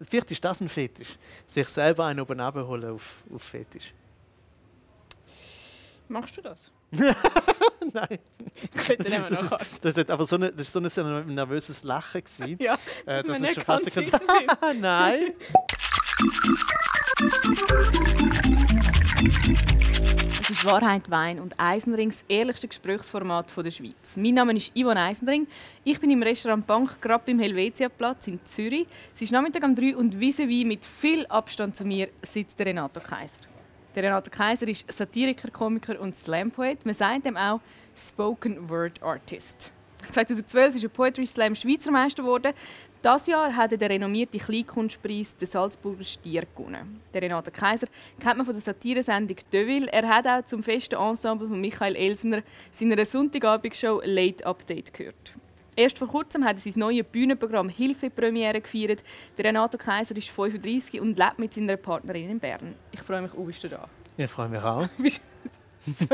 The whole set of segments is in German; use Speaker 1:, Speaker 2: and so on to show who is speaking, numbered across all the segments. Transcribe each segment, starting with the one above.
Speaker 1: Vielleicht ist das ein Fetisch. Sich selber einen oben abholen auf, auf Fetisch.
Speaker 2: Machst du das?
Speaker 1: Nein. Das ist, das, hat aber so eine, das ist so ein, so ein nervöses Lachen. Gewesen.
Speaker 2: Ja,
Speaker 1: Äh,
Speaker 2: dass wir
Speaker 1: ist schon fast ein-. Nein.
Speaker 2: Es ist Wahrheit, Wein und Eisenring, das ehrlichste Gesprächsformat der Schweiz. Mein Name ist Yvonne Eisenring. Ich bin im Restaurant Bank, gerade beim Helvetiaplatz in Zürich. Es ist Nachmittag um 3 und vis-à-vis mit viel Abstand zu mir sitzt der Renato Kaiser. Der Renato Kaiser ist Satiriker, Komiker und Slam-Poet. Man sagt ihm auch Spoken Word Artist. 2012 ist er Poetry Slam Schweizer Meister geworden. Das Jahr hat er den renommierten Kleinkunstpreis den Salzburger Stier gewonnen. Der Renato Kaiser kennt man von der Satiresendung «Deville». Er hat auch zum festen Ensemble von Michael Elsner seiner Sonntagabendshow «Late Update» gehört. Erst vor kurzem hat er sein neues Bühnenprogramm «Hilfe» Premiere gefeiert. Der Renato Kaiser ist 35 und lebt mit seiner Partnerin in Bern. Ich freue mich, oh, bist du da?
Speaker 1: Ich freue mich auch.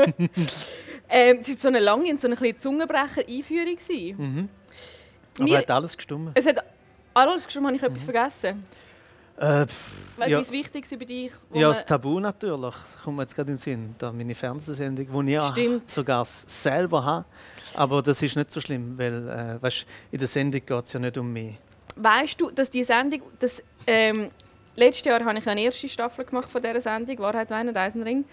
Speaker 2: Ähm, es war so eine lange und so eine Zungenbrecher-Einführung.
Speaker 1: Mhm. Aber
Speaker 2: Mir-
Speaker 1: hat alles gestimmt?
Speaker 2: Es hat alles schon, habe ich etwas vergessen.
Speaker 1: Äh, pff,
Speaker 2: Weil
Speaker 1: ja,
Speaker 2: etwas Wichtiges über dich.
Speaker 1: ja, das Tabu natürlich. Kommt mir jetzt gerade in den Sinn. Da meine Fernsehsendung, die ich
Speaker 2: Stimmt.
Speaker 1: sogar selber habe. Aber das ist nicht so schlimm, weil äh, weißt, in der Sendung geht es ja nicht um mich.
Speaker 2: Weißt du, dass die Sendung, das, ähm, letztes Jahr habe ich eine erste Staffel gemacht von dieser Sendung, Wahrheit, Wein und Eisenring.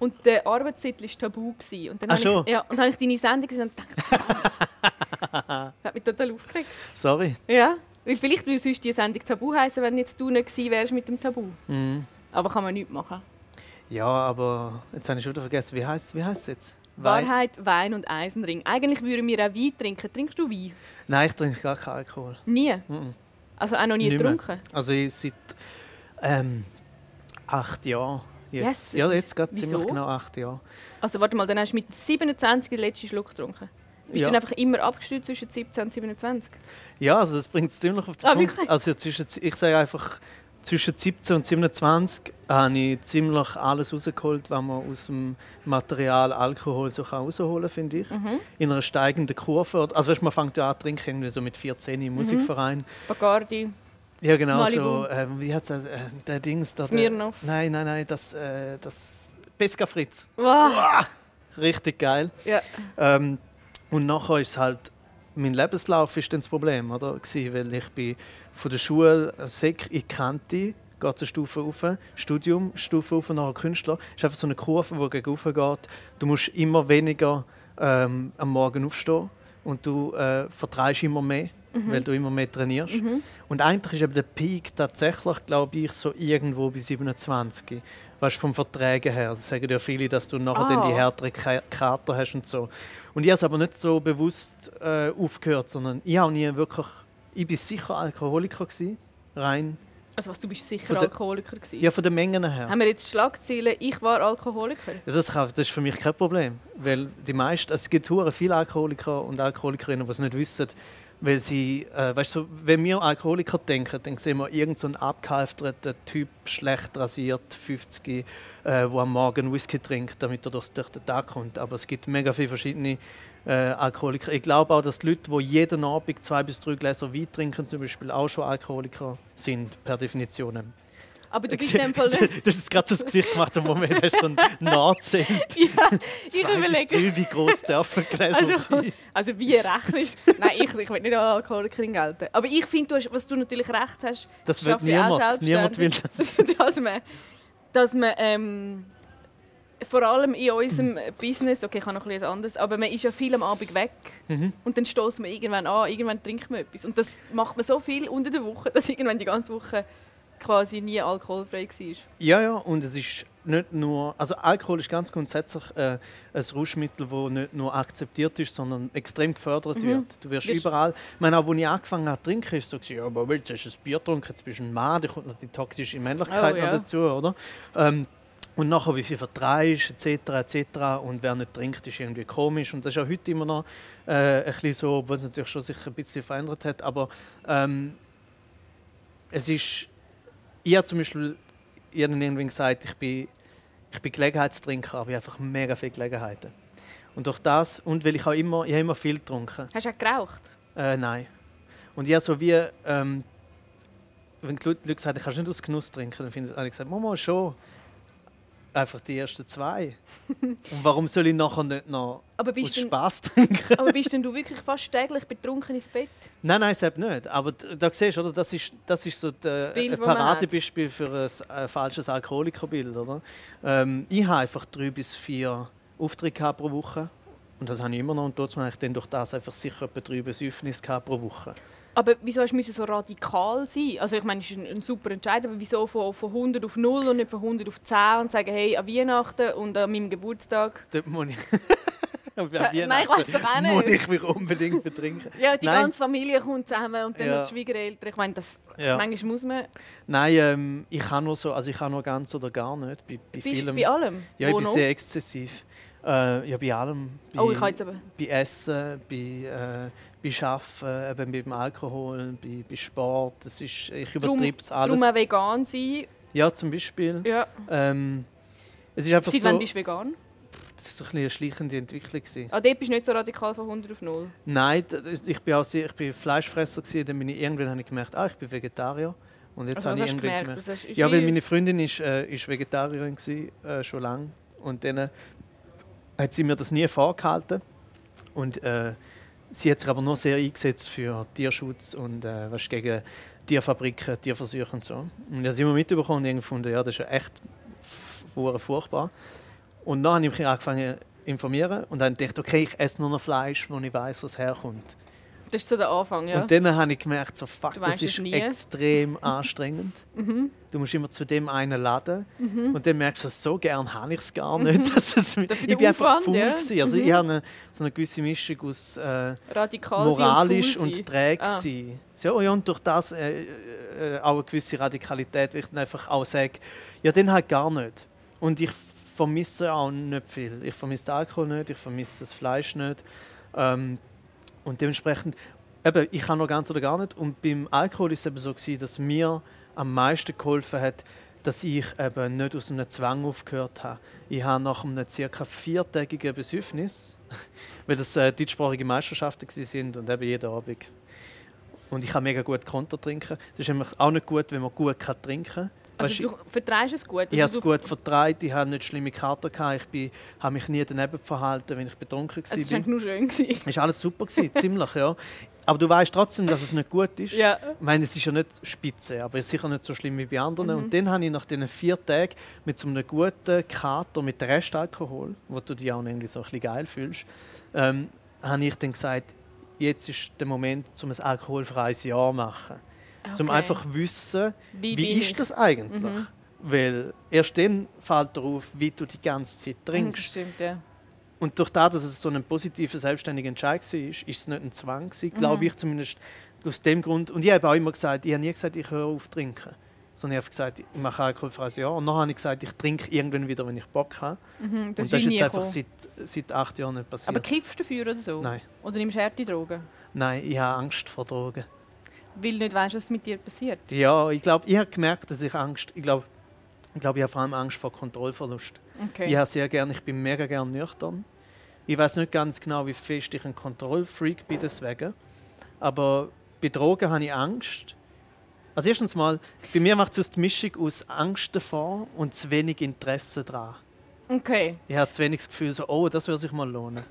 Speaker 2: Und der Arbeitstitel war Tabu. Gewesen. Und dann
Speaker 1: Ach
Speaker 2: habe
Speaker 1: schon?
Speaker 2: ich, ja, und dann habe ich deine Sendung gesehen und gedacht, hat mich total aufgeregt.
Speaker 1: Sorry.
Speaker 2: Ja, weil vielleicht würde sonst die Sendung Tabu heißen, wenn jetzt du nicht gewesen wärst mit dem Tabu.
Speaker 1: Mhm.
Speaker 2: Aber kann man nichts machen.
Speaker 1: Ja, aber jetzt habe ich schon wieder vergessen. Wie heißt wie es jetzt? Wein?
Speaker 2: Wahrheit, Wein und Eisenring. Eigentlich würden wir auch Wein trinken. Trinkst du Wein?
Speaker 1: Nein, ich trinke gar keinen Alkohol.
Speaker 2: Nie.
Speaker 1: Mhm.
Speaker 2: Also auch noch nie
Speaker 1: Nicht mehr.
Speaker 2: getrunken.
Speaker 1: Also ich seit ähm, acht Jahren. Jetzt.
Speaker 2: Yes,
Speaker 1: ja, jetzt gerade ziemlich genau acht Jahre.
Speaker 2: Also warte mal, dann hast du mit 27 den letzten Schluck getrunken. Bist
Speaker 1: Ja.
Speaker 2: du dann einfach immer abgestürzt zwischen 17 und 27?
Speaker 1: Ja, also das bringt es ziemlich auf den
Speaker 2: Ah,
Speaker 1: Punkt.
Speaker 2: wirklich?
Speaker 1: Also zwischen, ich sage einfach, zwischen 17 und 27 habe ich ziemlich alles rausgeholt, was man aus dem Material Alkohol so rausholen kann, finde ich.
Speaker 2: Mhm.
Speaker 1: In einer steigenden Kurve. Also weißt, man fängt ja an zu trinken, irgendwie so mit 14
Speaker 2: Mhm.
Speaker 1: im Musikverein.
Speaker 2: Bacardi.
Speaker 1: Ja, genau
Speaker 2: Malibu.
Speaker 1: so. Ähm, wie hat es äh, der Dings da?
Speaker 2: Smirnoff.
Speaker 1: nein, nein, nein, das, äh, das Pesca Fritz.
Speaker 2: Wow.
Speaker 1: Richtig geil.
Speaker 2: Ja.
Speaker 1: Ähm, und nachher ist halt mein Lebenslauf ist dann das Problem, oder? Gewesen, weil ich bin von der Schule äh, Sek in Kante, geht eine Stufe rauf, Studium, Stufe rauf, nachher Künstler. ist einfach so eine Kurve, die gegen rauf geht. Du musst immer weniger ähm, am Morgen aufstehen und du äh, vertreibst immer mehr, weil du immer mehr trainierst.
Speaker 2: Mhm.
Speaker 1: Und eigentlich ist eben der Peak tatsächlich, glaube ich, so irgendwo bei 27. Weißt du, vom Verträgen her. Das sagen ja viele, dass du nachher dann die
Speaker 2: Ah.
Speaker 1: härteren Ka- Kater hast und so. Und ich habe es aber nicht so bewusst äh, aufgehört, sondern ich habe nie wirklich. Ich bin sicher Alkoholiker gewesen, rein.
Speaker 2: Also was, du bist sicher
Speaker 1: der-
Speaker 2: Alkoholiker gewesen?
Speaker 1: Ja, von den Mengen her.
Speaker 2: Haben wir jetzt Schlagzeilen, ich war Alkoholiker?
Speaker 1: Ja, Das, kann, das ist für mich kein Problem, weil die meisten, es gibt viele Alkoholiker und Alkoholikerinnen, die es nicht wissen, weil sie, äh, weißt du, wenn wir Alkoholiker denken, dann sehen wir irgendeinen so abgehalfterten Typ, schlecht rasiert, 50, äh, der am Morgen Whisky trinkt, damit er durch, durch den Tag kommt. Aber es gibt mega viele verschiedene äh, Alkoholiker. Ich glaube auch, dass die Leute, die jeden Abend zwei bis drei Gläser Wein trinken, zum Beispiel auch schon Alkoholiker sind, per Definition.
Speaker 2: Aber du bist in dem Fall
Speaker 1: du
Speaker 2: nicht...
Speaker 1: hast jetzt gerade so das Gesicht gemacht, im Moment hast du so einen Nahzehnt.
Speaker 2: ja, ich überlege...
Speaker 1: wie groß dürfen Gläser
Speaker 2: Also,
Speaker 1: sein?
Speaker 2: also wie rechnest du? Nein, ich, ich will nicht als Alkoholikerin gelten. Aber ich finde, du hast- was du natürlich recht hast...
Speaker 1: Das will niemand. Niemand will das.
Speaker 2: dass man, dass man ähm, vor allem in unserem Business, okay, ich habe noch etwas anderes, aber man ist ja viel am Abend weg
Speaker 1: Mhm.
Speaker 2: und dann stößt man irgendwann an, irgendwann trinkt man etwas. Und das macht man so viel unter der Woche, dass irgendwann die ganze Woche quasi nie alkoholfrei war.
Speaker 1: Ja, ja, und es ist nicht nur. Also, Alkohol ist ganz grundsätzlich äh, ein Rauschmittel, das nicht nur akzeptiert ist, sondern extrem gefördert
Speaker 2: Mhm.
Speaker 1: wird. Du wirst
Speaker 2: Wirst-
Speaker 1: überall. Ich meine, auch als ich angefangen habe zu trinken, ist es so, gewesen, ja, aber hast du ein Bier getrunken, jetzt bist du ein Mann, da kommt noch die toxische Männlichkeit
Speaker 2: Oh, ja.
Speaker 1: noch dazu, oder? Ähm, und nachher, wie viel vertreibst, etc., etc. Und wer nicht trinkt, ist irgendwie komisch. Und das ist auch heute immer noch äh, ein bisschen so, obwohl es natürlich schon sich ein bisschen verändert hat. Aber ähm, es ist. Ich habe zum Beispiel ich habe irgendwann gesagt, ich bin, ich bin Gelegenheitstrinker, aber ich habe einfach mega viele Gelegenheiten. Und durch das, und weil ich auch immer, ich habe immer viel getrunken.
Speaker 2: Hast du auch geraucht?
Speaker 1: Äh, nein. Und ich habe so wie, ähm, wenn die Leute, sagen, kannst du nicht aus Genuss trinken, dann finde ich, habe ich gesagt, Mama, schon. Einfach die ersten zwei. Und warum soll ich nachher nicht noch
Speaker 2: Aber
Speaker 1: aus
Speaker 2: denn,
Speaker 1: Spaß trinken?
Speaker 2: aber bist denn du wirklich fast täglich betrunken ins Bett?
Speaker 1: Nein, nein, selbst nicht. Aber da siehst du, oder? Das ist, das ist so der- ein Paradebeispiel für ein falsches Alkoholikerbild. Oder? Ähm, ich habe einfach drei bis vier Aufträge pro Woche. Und das habe ich immer noch. Und trotzdem habe ich dann durch das einfach sicher etwa drei Besäufnisse pro Woche.
Speaker 2: Aber wieso hast du so radikal sein? Also ich meine, es ist ein, ein super Entscheid, aber wieso von, von 100 auf 0 und nicht von 100 auf 10 und sagen, hey, an Weihnachten und an meinem Geburtstag?
Speaker 1: Dort muss ich...
Speaker 2: Nein, ich weiss doch auch nicht.
Speaker 1: Muss ich mich unbedingt betrinken.
Speaker 2: Ja, die
Speaker 1: Nein.
Speaker 2: ganze Familie kommt zusammen und dann
Speaker 1: Ja.
Speaker 2: noch die Schwiegereltern. Ich meine, das,
Speaker 1: Ja.
Speaker 2: manchmal muss man...
Speaker 1: Nein, ähm, ich kann nur so, also ich kann nur ganz oder gar nicht. Bei, bei
Speaker 2: Bist bei allem?
Speaker 1: ja, ich
Speaker 2: Wo
Speaker 1: bin
Speaker 2: noch?
Speaker 1: sehr exzessiv. Äh, ja, bei allem. Bei,
Speaker 2: Oh, ich habe jetzt aber...
Speaker 1: bei Essen, bei, äh, bei Arbeiten, eben beim Alkohol, bei, bei Sport. Das ist, ich übertreibe es alles.
Speaker 2: Darum vegan sein.
Speaker 1: Ja, zum Beispiel.
Speaker 2: Ja.
Speaker 1: Ähm, es ist einfach
Speaker 2: Seit
Speaker 1: so,
Speaker 2: wann bist du vegan?
Speaker 1: das so ein eine schleichende Entwicklung.
Speaker 2: Ah, dort bist du nicht so radikal von 100 auf 0.
Speaker 1: Nein, ich bin auch sehr, ich bin Fleischfresser gewesen, dann bin ich irgendwann habe ich gemerkt, ah, ich bin Vegetarier. Und jetzt
Speaker 2: Also,
Speaker 1: habe ich irgendwann
Speaker 2: gemerkt?
Speaker 1: gemerkt. Ja, weil meine Freundin ist, äh, ist Vegetarierin gewesen, äh, schon lange und dann äh, hat sie mir das nie vorgehalten und äh, sie hat sich aber nur sehr eingesetzt für Tierschutz und äh, was gegen Tierfabriken, Tierversuche und so. Und ich habe immer mitbekommen und gefunden, ja, das ist echt furchtbar. Und dann habe ich mich angefangen zu informieren und dann gedacht, okay, ich esse nur noch Fleisch, wo ich weiß, was herkommt.
Speaker 2: Das ist so der Anfang, ja.
Speaker 1: Und dann habe ich gemerkt, so, fuck,
Speaker 2: Du
Speaker 1: das ist
Speaker 2: nie.
Speaker 1: extrem anstrengend.
Speaker 2: Mhm.
Speaker 1: Du musst immer zu dem einen laden und dann merkst du, so gern habe ich es gar nicht. Dass es, ich bin einfach faul.
Speaker 2: ja.
Speaker 1: gewesen. Also ich habe eine, so eine gewisse Mischung aus äh, moralisch
Speaker 2: und,
Speaker 1: und, träge
Speaker 2: Ah.
Speaker 1: sein. So, ja, und durch das äh, äh, auch eine gewisse Radikalität, weil ich dann einfach auch sage, ja, den halt gar nicht. Und ich vermisse auch nicht viel. Ich vermisse den Alkohol nicht, ich vermisse das Fleisch nicht. Ähm, und dementsprechend, eben, ich kann noch ganz oder gar nicht. Und beim Alkohol ist es eben so, gewesen, dass mir am meisten geholfen hat, dass ich eben nicht aus einem Zwang aufgehört habe. Ich habe nach einem ca. viertägigen Besäufnis, weil das äh, deutschsprachige Meisterschaften sind und eben jeden Abend. Und ich kann mega gut Konter trinken. Das ist nämlich auch nicht gut, wenn man gut trinken kann.
Speaker 2: Also du vertreibst es gut.
Speaker 1: Ich habe
Speaker 2: Also
Speaker 1: es
Speaker 2: du-
Speaker 1: gut vertreibt, ich habe nicht schlimme Kater gehabt, ich habe mich nie daneben verhalten, wenn ich betrunken
Speaker 2: Es war
Speaker 1: war.
Speaker 2: eigentlich nur schön.
Speaker 1: Es war alles super, gewesen, ziemlich, ja. Aber du weißt trotzdem, dass es nicht gut ist.
Speaker 2: Ja.
Speaker 1: Ich meine, es ist ja nicht spitze, aber es ist sicher nicht so schlimm wie bei anderen.
Speaker 2: Mhm.
Speaker 1: Und dann habe ich nach diesen vier Tagen mit so einem guten Kater mit Restalkohol, wo du dich auch irgendwie so ein bisschen geil fühlst, ähm, habe ich dann gesagt, jetzt ist der Moment, um ein alkoholfreies Jahr zu machen. Um
Speaker 2: Okay.
Speaker 1: einfach wissen,
Speaker 2: Wie,
Speaker 1: wie, ist
Speaker 2: ich?
Speaker 1: das eigentlich?
Speaker 2: Mhm.
Speaker 1: Weil erst dann fällt dir auf, wie du die ganze Zeit
Speaker 2: Mhm,
Speaker 1: trinkst.
Speaker 2: stimmt, ja.
Speaker 1: Und durch das, dass es so ein positiver, selbstständiger Entscheid war, ist es nicht ein Zwang, gewesen, glaube
Speaker 2: Mhm.
Speaker 1: ich zumindest. Aus dem Grund. Und ich habe auch immer gesagt, ich habe nie gesagt, ich höre auf zu trinken. Sondern ich habe gesagt, ich mache alkoholfreies Jahr. Und dann habe ich gesagt, ich trinke irgendwann wieder, wenn ich Bock habe.
Speaker 2: Mhm, das
Speaker 1: und das
Speaker 2: ist
Speaker 1: jetzt einfach seit, seit acht Jahren nicht passiert.
Speaker 2: Aber kiffst du dafür oder so?
Speaker 1: Nein.
Speaker 2: Oder nimmst du harte Drogen?
Speaker 1: Nein, ich habe Angst vor Drogen.
Speaker 2: Weil du nicht weißt, was mit dir passiert.
Speaker 1: Ja, ich glaube, ich habe gemerkt, dass ich Angst, ich glaube, ich, glaube, ich habe vor allem Angst vor Kontrollverlust.
Speaker 2: Okay.
Speaker 1: Ich habe sehr gern, ich bin mega gern nüchtern. Ich weiß nicht ganz genau, wie fest ich ein Kontrollfreak bin deswegen. Aber bei Drogen habe ich Angst. Also erstens mal, bei mir macht es die Mischung aus Angst davor und zu wenig Interesse daran.
Speaker 2: okay.
Speaker 1: Ich habe zu wenig das Gefühl, so, oh, das würde sich mal lohnen.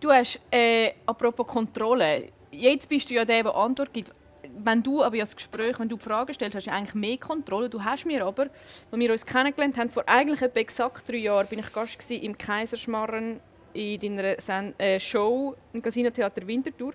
Speaker 2: Du hast, äh, apropos Kontrolle, jetzt bist du ja der, der Antwort gibt. Wenn du aber das Gespräch, wenn du Fragen stellst, hast du eigentlich mehr Kontrolle. Du hast mir aber, als wir uns kennengelernt haben, vor eigentlich etwa exakt drei Jahren, bin ich Gast im Kaiserschmarren in deiner Sen äh, Show im Casino Theater Winterthur.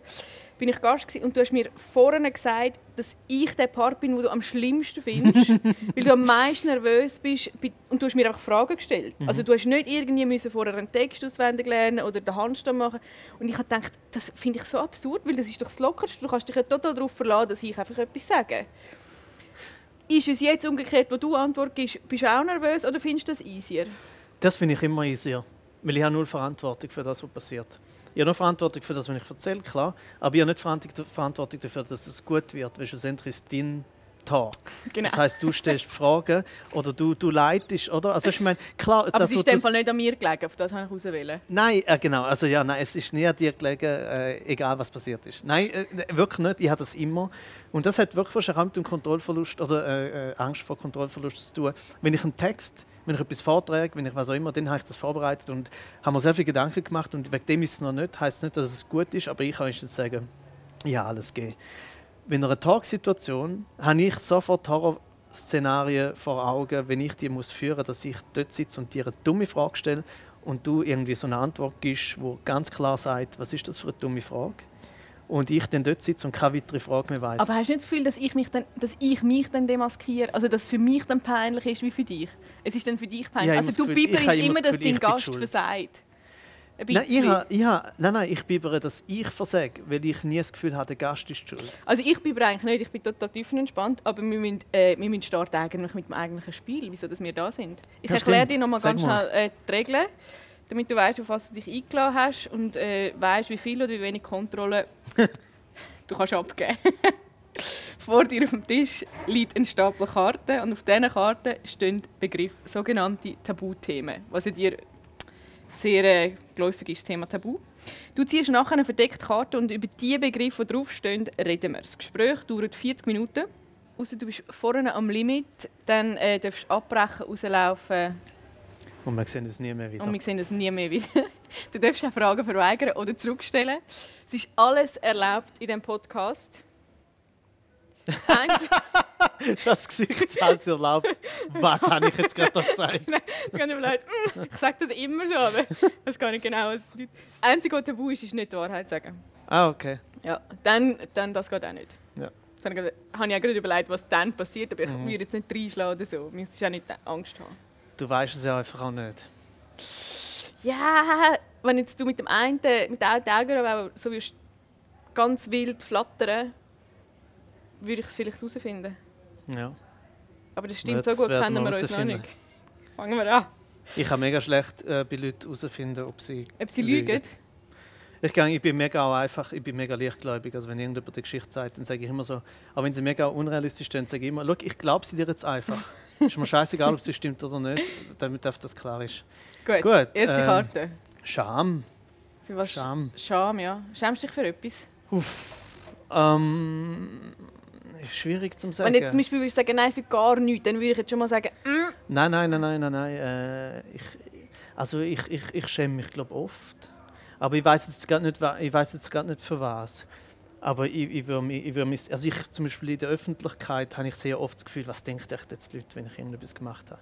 Speaker 2: Bin ich Gast gewesen, und du hast mir vorhin gesagt, dass ich der Part bin, den du am schlimmsten findest, weil du am meisten nervös bist bi- und du hast mir einfach Fragen gestellt. Also du hast nicht irgendwie müssen vorher einen Text auswendig lernen oder den Handstand machen und ich habe gedacht, das finde ich so absurd, weil das ist doch das Lockerste. Du kannst dich ja total darauf verlassen, dass ich einfach etwas sage. Ist es jetzt umgekehrt, wo du Antwort gibst, bist du auch nervös oder findest du das easier?
Speaker 1: Das finde ich immer easier. Weil ich habe null Verantwortung für das, was passiert. Ich habe nur Verantwortung für das, was ich erzähle, klar. Aber ich habe nicht Verantwortung- dafür, dass es gut wird. Weil schlussendlich ist dein Talk.
Speaker 2: Genau.
Speaker 1: Das heißt, du stellst Fragen oder du, du leitest, oder? Also ich meine, klar,
Speaker 2: Aber
Speaker 1: das,
Speaker 2: es ist
Speaker 1: was
Speaker 2: in dem Fall nicht an mir gelegen, auf das habe ich auswählen.
Speaker 1: Nein, äh, genau. Also ja, nein, es ist nie an dir gelegen, äh, egal was passiert ist. Nein, äh, wirklich nicht. Ich habe das immer. Und das hat wirklich wahrscheinlich auch mit dem Kontrollverlust oder äh, äh, Angst vor Kontrollverlust zu tun. Wenn ich einen Text, wenn ich etwas vortrage, wenn ich was auch immer, dann habe ich das vorbereitet und habe mir sehr viele Gedanken gemacht und wegen dem ist es noch nicht. Heißt nicht, dass es gut ist, aber ich kann jetzt sagen, ja, alles geht. In einer Talksituation habe ich sofort Horrorszenarien vor Augen, wenn ich die muss führen, dass ich dort sitze und dir eine dumme Frage stelle und du irgendwie so eine Antwort gibst, wo ganz klar sagt, was ist das für eine dumme Frage? Und ich dann dort sitze und keine weitere Frage mehr weiß.
Speaker 2: Aber hast du nicht das Gefühl, dass ich mich dann, dass ich mich dann demaskiere? Also, dass es für mich dann peinlich ist wie für dich? Es ist dann für dich peinlich.
Speaker 1: Ja,
Speaker 2: also, du
Speaker 1: Gefühl-
Speaker 2: bibberst
Speaker 1: immer das
Speaker 2: dass dein Gast
Speaker 1: schuld.
Speaker 2: versagt. Ein
Speaker 1: nein, ich ha, ich ha, nein, nein, ich bibere, dass ich versage, weil ich nie das Gefühl habe, der Gast ist schuld.
Speaker 2: Also ich bin eigentlich nicht, ich bin total tiefenentspannt, aber wir müssen, äh, wir müssen starten eigentlich mit dem eigentlichen Spiel, wieso dass wir da sind. Ich
Speaker 1: Ja,
Speaker 2: erkläre
Speaker 1: stimmt.
Speaker 2: dir noch mal
Speaker 1: Sag
Speaker 2: ganz
Speaker 1: mal.
Speaker 2: schnell äh, die Regeln, damit du weißt, auf was du dich eingeladen hast und äh, weißt, wie viel oder wie wenig Kontrolle du kannst abgeben. Vor dir auf dem Tisch liegt ein Stapel Karten und auf diesen Karten stehen Begriff sogenannte Tabuthemen, was ja dir sehr äh, geläufig ist, das Thema Tabu. Du ziehst nachher eine verdeckte Karte und über die Begriffe, die draufstehen, reden wir. Das Gespräch dauert 40 Minuten. Außer du bist vorne am Limit, dann äh, darfst du abbrechen, rauslaufen
Speaker 1: Und wir sehen uns nie mehr wieder.
Speaker 2: und wir sehen das nie mehr wieder. Du darfst auch Fragen verweigern oder zurückstellen. Es ist alles erlaubt in diesem Podcast. Das
Speaker 1: Das Gesicht hat es erlaubt. Was habe ich jetzt gerade gesagt?
Speaker 2: Jetzt gehen die Leute, «Mm, ich sage das immer so, aber das gar nicht genau. bedeutet. Das Einzige, was tabu ist, ist nicht die Wahrheit sagen.
Speaker 1: Ah, okay.
Speaker 2: Ja, dann, dann das geht auch nicht.
Speaker 1: Ja.
Speaker 2: Das habe ich ich auch gerade überlegt, was dann passiert, aber ich
Speaker 1: Mhm.
Speaker 2: würde jetzt nicht reinschlagen oder so. Müsstest auch nicht Angst haben.
Speaker 1: Du weißt es ja einfach auch nicht.
Speaker 2: Ja, wenn jetzt du mit dem einen, mit der einen Augen so wirst ganz wild flattern, würde ich es vielleicht herausfinden.
Speaker 1: Ja.
Speaker 2: Aber das stimmt,
Speaker 1: Ja,
Speaker 2: so gut kennen
Speaker 1: wir
Speaker 2: uns noch nicht. Fangen wir an.
Speaker 1: Ich kann mega schlecht äh, bei Leuten herausfinden, ob sie.
Speaker 2: Ob sie lügen?
Speaker 1: Ich, gang, ich bin mega auch einfach, ich bin mega leichtgläubig. Also wenn irgendjemand die Geschichte sagt, dann sage ich immer so, auch wenn sie mega unrealistisch ist, dann sage ich immer, ich glaube sie dir jetzt einfach. ist mir scheißegal, ob sie stimmt oder nicht, damit das klar ist.
Speaker 2: Gut.
Speaker 1: Gut,
Speaker 2: Erste
Speaker 1: ähm,
Speaker 2: Karte.
Speaker 1: Scham.
Speaker 2: Für was?
Speaker 1: Scham.
Speaker 2: Scham, ja. Schämst du dich für etwas?
Speaker 1: Ähm, ist schwierig zu sagen.
Speaker 2: Wenn jetzt zum Beispiel würdest du sagen, nein, für gar nichts, dann würde ich jetzt schon mal sagen, mm,
Speaker 1: Nein, nein, nein, nein, nein, nein. Äh, ich, also ich, ich, ich schäme mich glaube oft. Aber ich weiß jetzt gar nicht, wa- ich weiß jetzt gar nicht für was. Aber ich, ich würde mich, ich würde mich, also ich zum Beispiel in der Öffentlichkeit habe ich sehr oft das Gefühl, was denken echt jetzt die Leute, wenn ich irgendetwas gemacht habe.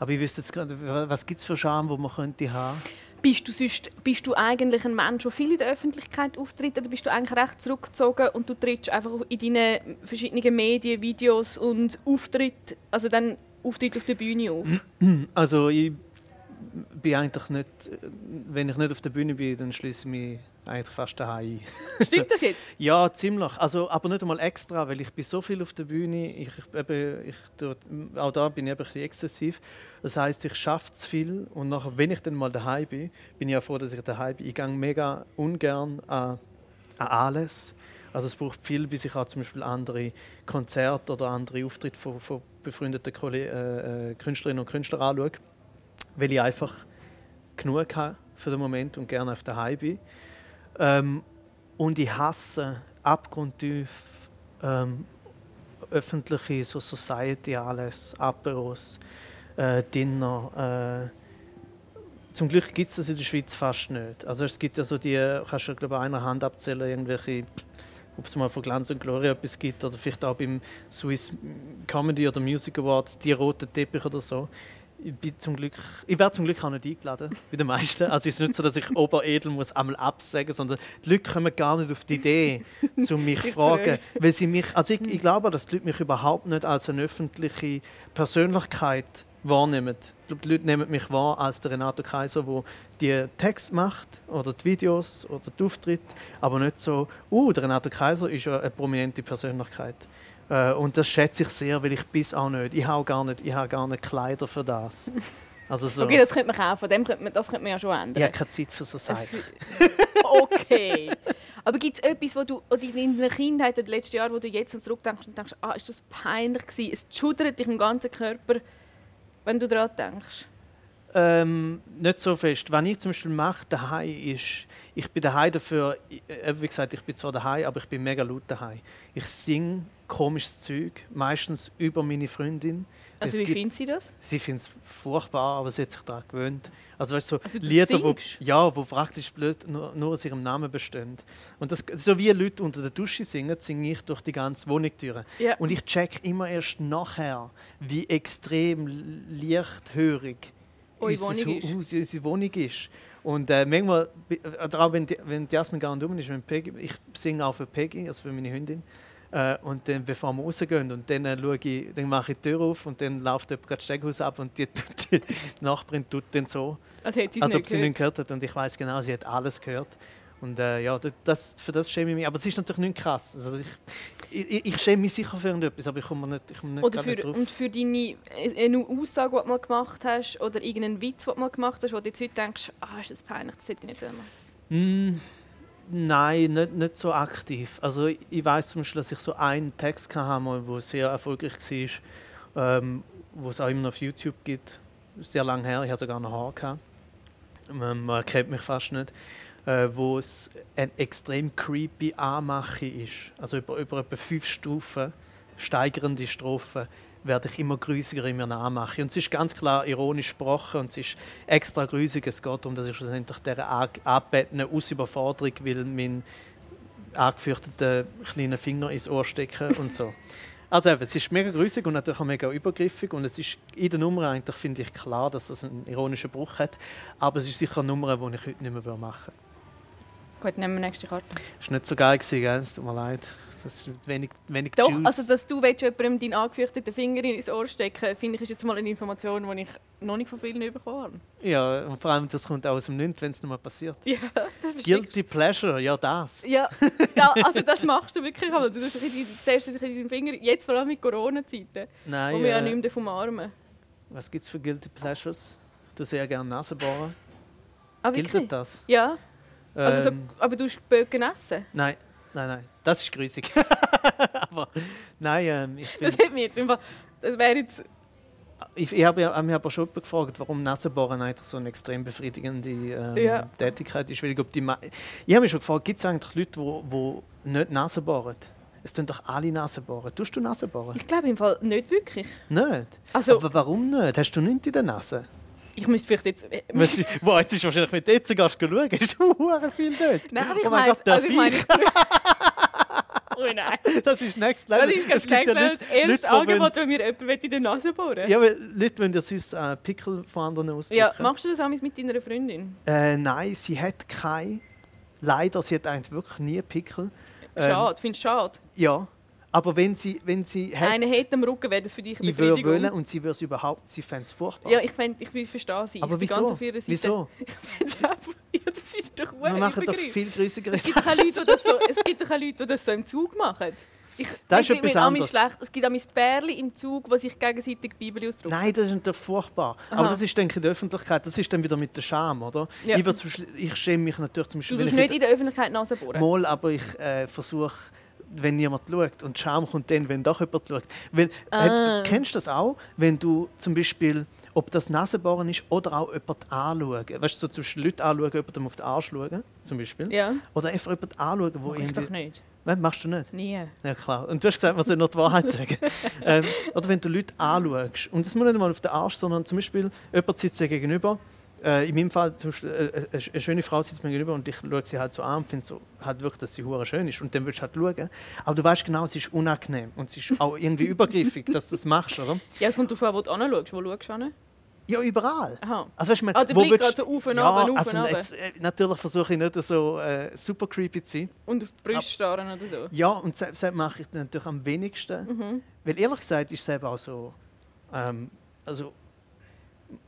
Speaker 1: Aber ich wüsste jetzt gerade, wa- was gibt es für Scham, wo man könnte haben?
Speaker 2: Bist du, sonst, bist du eigentlich ein Mensch, der viel in der Öffentlichkeit auftritt, oder bist du eigentlich recht zurückgezogen und du trittst einfach in deinen verschiedenen Medien, Videos und Auftritt, also dann Auftritt auf der Bühne auf?
Speaker 1: Also ich bin eigentlich nicht, wenn ich nicht auf der Bühne bin, dann schließe ich mich eigentlich fast daheim ein.
Speaker 2: Stimmt das jetzt?
Speaker 1: Ja, ziemlich. Also, aber nicht einmal extra, weil ich bin so viel auf der Bühne. Ich, ich, eben, ich, auch da bin ich eben ein bisschen exzessiv. Das heißt, ich schaffe zu viel und nachher, wenn ich dann mal daheim bin, bin ich ja froh, dass ich daheim bin. Ich gehe mega ungern an, an alles. Also es braucht viel, bis ich auch zum Beispiel andere Konzerte oder andere Auftritte von, von befreundeten Kolle äh, äh, Künstlerinnen und Künstlern anschaue, weil ich einfach genug habe für den Moment und gerne auf daheim bin. Ähm, und ich hasse abgrundtief ähm, öffentliche so Society alles, Aperos, äh, Dinner. Äh, zum Glück gibt es das in der Schweiz fast nicht. Also es gibt ja so die, kannst du glaube einer Hand abzählen, irgendwelche, ob es mal von Glanz und Gloria etwas gibt oder vielleicht auch beim Swiss Comedy oder Music Awards, die roten Teppich oder so. Ich, bin zum Glück, ich werde zum Glück auch nicht eingeladen, bei den meisten. Also es ist nicht so, dass ich Oberedel muss einmal absagen, sondern die Leute kommen gar nicht auf die Idee, zu mich zu fragen, weil sie mich, also ich, ich glaube, dass die Leute mich überhaupt nicht als eine öffentliche Persönlichkeit wahrnehmen. Ich glaube, die Leute nehmen mich wahr als der Renato Kaiser, der die Text macht oder die Videos oder die Auftritte, aber nicht so, uh, der Renato Kaiser ist ja eine prominente Persönlichkeit. Äh, und das schätze ich sehr, weil ich bis auch nicht. Ich habe gar nicht, ich habe gar nicht Kleider für das. Also so,
Speaker 2: Okay, das könnte man kaufen. Dem könnte man, das könnte man ja schon ändern.
Speaker 1: ich habe keine Zeit für so Sachen.
Speaker 2: okay. Aber gibt es etwas, wo du in deiner Kindheit, in den letzten Jahren, wo du jetzt zurückdenkst und denkst, ah, ist das peinlich gewesen? Es schudert dich im ganzen Körper, wenn du daran denkst.
Speaker 1: Ähm, nicht so fest. Was ich zum Beispiel mache daheim ist, ich bin daheim dafür, äh, wie gesagt, ich bin zwar daheim, aber ich bin mega laut daheim. Ich singe komisches Zeug, meistens über meine Freundin.
Speaker 2: Also
Speaker 1: Es
Speaker 2: wie findet sie das?
Speaker 1: Sie findet es furchtbar, aber sie hat sich daran gewöhnt. Also weißt du, so
Speaker 2: Also du
Speaker 1: Lieder, wo,
Speaker 2: singst?
Speaker 1: ja, wo praktisch blöd nur, nur aus ihrem Namen bestehen. Und das, so wie Leute unter der Dusche singen, singe ich durch die ganze Wohnungstür.
Speaker 2: Ja.
Speaker 1: Und ich check immer erst nachher, wie extrem lichthörig unser
Speaker 2: Wohnung ist.
Speaker 1: Haus, unsere Wohnung ist. Und äh, manchmal, oder auch wenn, die, wenn die Jasmin gar nicht um ist, wenn Peggy, ich singe auch für Peggy, also für meine Hündin. Äh, und dann, bevor wir rausgehen, und dann, äh, schaue ich, dann mache ich die Tür auf und dann läuft jemand gerade das Steckhaus ab und die, die, Nachbarin tut dann so,
Speaker 2: Also
Speaker 1: als ob sie nicht gehört hat. Und ich weiß genau, sie hat alles gehört. Und äh, ja, das- für das schäme ich mich. Aber es ist natürlich nicht krass. Also ich, ich, ich schäme mich sicher für irgendetwas, aber ich komme nicht, ich komme nicht,
Speaker 2: Oder für,
Speaker 1: drauf.
Speaker 2: und für deine äh, eine Aussage, die du mal gemacht hast, oder irgendeinen Witz, den du mal gemacht hast, wo du jetzt heute denkst, ah, ist das peinlich, das hätte ich nicht machen.
Speaker 1: Mm, nein, nicht, nicht so aktiv. Also ich, ich weiß zum Beispiel, dass ich so einen Text hatte, der sehr erfolgreich war, ähm, wo es auch immer noch auf YouTube gibt. Sehr lange her, ich hatte sogar noch Haar. Gehabt. Ähm, man kennt mich fast nicht. Äh, wo es eine extrem creepy Anmache ist. Also über, über etwa fünf Stufen, steigernde Strophen, werde ich immer grüßiger in mir anmachen. Und es ist ganz klar ironisch gesprochen und es ist extra grüßig. Es geht darum, dass ich schlussendlich dieser angebetenen Ausüberforderung will, meinen angefürchteten kleinen Finger ins Ohr stecken und so. Also eben, es ist mega grüßig und natürlich auch mega übergriffig und es ist in der Nummer eigentlich, finde ich, klar, dass es einen ironischen Bruch hat, aber es ist sicher eine Nummer, die ich heute nicht mehr machen würde.
Speaker 2: Gut, nehmen wir die nächste Karte.
Speaker 1: Es war nicht so geil, gewesen, gell? es tut mir leid. Das ist wenig, wenig
Speaker 2: Doch,
Speaker 1: Juice.
Speaker 2: also dass du jemandem deinen angefürchteten Finger ins Ohr stecken finde ich, ist jetzt mal eine Information, die ich noch nicht von vielen bekommen habe.
Speaker 1: ja, und vor allem, das kommt auch aus dem Nichts, wenn es nochmal passiert.
Speaker 2: Ja, das
Speaker 1: Guilty Pleasure, ja das.
Speaker 2: Ja, ja, also das machst du wirklich. Aber du tust ein bisschen, ein bisschen deinen Finger, jetzt vor allem mit Corona-Zeiten,
Speaker 1: Nein,
Speaker 2: wo wir ja
Speaker 1: äh,
Speaker 2: nicht mehr davon umarmen.
Speaker 1: was gibt es für Guilty Pleasures? Du sehr gerne Nase bohren.
Speaker 2: Ah,
Speaker 1: Gilt das?
Speaker 2: Ja, also so,
Speaker 1: Ähm,
Speaker 2: aber du hast Böcken essen?
Speaker 1: Nein, nein, nein. Das ist grusig. aber nein, ähm, ich
Speaker 2: Das
Speaker 1: finde...
Speaker 2: hat mich jetzt einfach... Das wäre jetzt...
Speaker 1: Ich, ich habe mich aber schon gefragt, warum Nasenbohren eigentlich so eine extrem befriedigende ähm,
Speaker 2: Ja.
Speaker 1: Tätigkeit ist. Weil ich, glaub, die Ma- ich habe mich schon gefragt, gibt es eigentlich Leute, die, nicht Nase bohren? Es tun doch alle Nase bohren. Tust du Nase bohren?
Speaker 2: Ich glaube im Fall nicht wirklich.
Speaker 1: Nicht?
Speaker 2: Also,
Speaker 1: Aber warum nicht? Hast du nichts in der Nase?
Speaker 2: Ich müsste vielleicht jetzt... äh,
Speaker 1: wow, jetzt ist wahrscheinlich mit jetzt gehst du schauen. Du hure viel dort?
Speaker 2: Nein, aber ich
Speaker 1: oh mein
Speaker 2: meine...
Speaker 1: Gott, darf
Speaker 2: Also ich meine... oh nein.
Speaker 1: Das ist next
Speaker 2: Das
Speaker 1: level.
Speaker 2: ist ganz
Speaker 1: gibt ja
Speaker 2: das
Speaker 1: Leute-
Speaker 2: erste
Speaker 1: Leute, die
Speaker 2: Angebot, wenn mir jemand in die Nase bohren
Speaker 1: Ja, aber Leute wollen ja sonst äh, Pickel von anderen ausdrücken.
Speaker 2: Ja, machst du das auch mit deiner Freundin?
Speaker 1: Äh, nein, sie hat keine. Leider, sie hat eigentlich wirklich nie Pickel. Ähm,
Speaker 2: Schade, findest du schade?
Speaker 1: Ja, aber wenn sie, wenn sie hat,
Speaker 2: Einer hätte am Rücken, wäre das für dich eine
Speaker 1: ich würde wollen und sie würde es überhaupt, sie fände es furchtbar.
Speaker 2: Ja, ich, fänd, ich will verstehen sie.
Speaker 1: aber
Speaker 2: ich
Speaker 1: wieso?
Speaker 2: ganz auf ihrer Seite.
Speaker 1: Wieso?
Speaker 2: Ich fänd's einfach- ja, das ist doch
Speaker 1: Wir machen doch viel größere
Speaker 2: Es gibt Leute, das so, es gibt doch auch Leute, die das so im Zug machen. Ich,
Speaker 1: Das
Speaker 2: ich
Speaker 1: ist etwas anderes.
Speaker 2: schlecht. Es gibt auch Pärchen im Zug, die sich gegenseitig die Bibel ausdrücken.
Speaker 1: Nein, das ist natürlich furchtbar.
Speaker 2: Aha.
Speaker 1: Aber das ist, denke ich, in der Öffentlichkeit. Das ist dann wieder mit der Scham, oder?
Speaker 2: Ja.
Speaker 1: Ich, ich schäme mich natürlich zum
Speaker 2: Du
Speaker 1: Beispiel,
Speaker 2: tust
Speaker 1: wenn
Speaker 2: nicht
Speaker 1: ich
Speaker 2: in der Öffentlichkeit Nase bohren.
Speaker 1: mal, aber ich äh, versuche, wenn niemand schaut. Und Scham kommt dann, wenn doch jemand schaut. Weil,
Speaker 2: Ah.
Speaker 1: kennst du das auch, wenn du zum Beispiel, ob das Nasenbohren ist oder auch jemand anschauen. Weißt du, so zum Beispiel Leute anschauen, jemandem auf den Arsch schauen, zum Beispiel.
Speaker 2: Ja,
Speaker 1: Oder einfach jemanden anschauen, wo
Speaker 2: mach ich doch
Speaker 1: irgendwie...
Speaker 2: nicht.
Speaker 1: Nein, machst du nicht?
Speaker 2: Nie.
Speaker 1: Ja, klar. Und du hast gesagt, man soll nur die Wahrheit sagen. ähm, oder wenn du Leute anschaust. Und das muss nicht mal auf den Arsch, sondern zum Beispiel, jemand sitzt dir gegenüber. Äh, in meinem Fall, äh, äh, eine schöne Frau sitzt mir gegenüber und ich schaue sie halt so an und finde so, halt wirklich, dass sie hure schön ist. Und dann willst du halt schauen. Aber du weißt genau, es ist unangenehm. Und es ist auch irgendwie übergriffig, dass du das machst, oder?
Speaker 2: Ja, es kommt an, wo du anschaust. Wo schaust du hin?
Speaker 1: Ja, überall.
Speaker 2: Aha.
Speaker 1: Also, weißt du,
Speaker 2: Ah, der
Speaker 1: wo
Speaker 2: Blick
Speaker 1: willst-
Speaker 2: auf und
Speaker 1: ja,
Speaker 2: runter, auf
Speaker 1: also jetzt, äh, Natürlich versuche ich nicht so äh, super creepy zu sein.
Speaker 2: Und auf die Brüste starren oder so.
Speaker 1: Ja, und das, das mache ich natürlich am wenigsten.
Speaker 2: Mhm.
Speaker 1: Weil ehrlich gesagt ist es eben auch so, ähm, also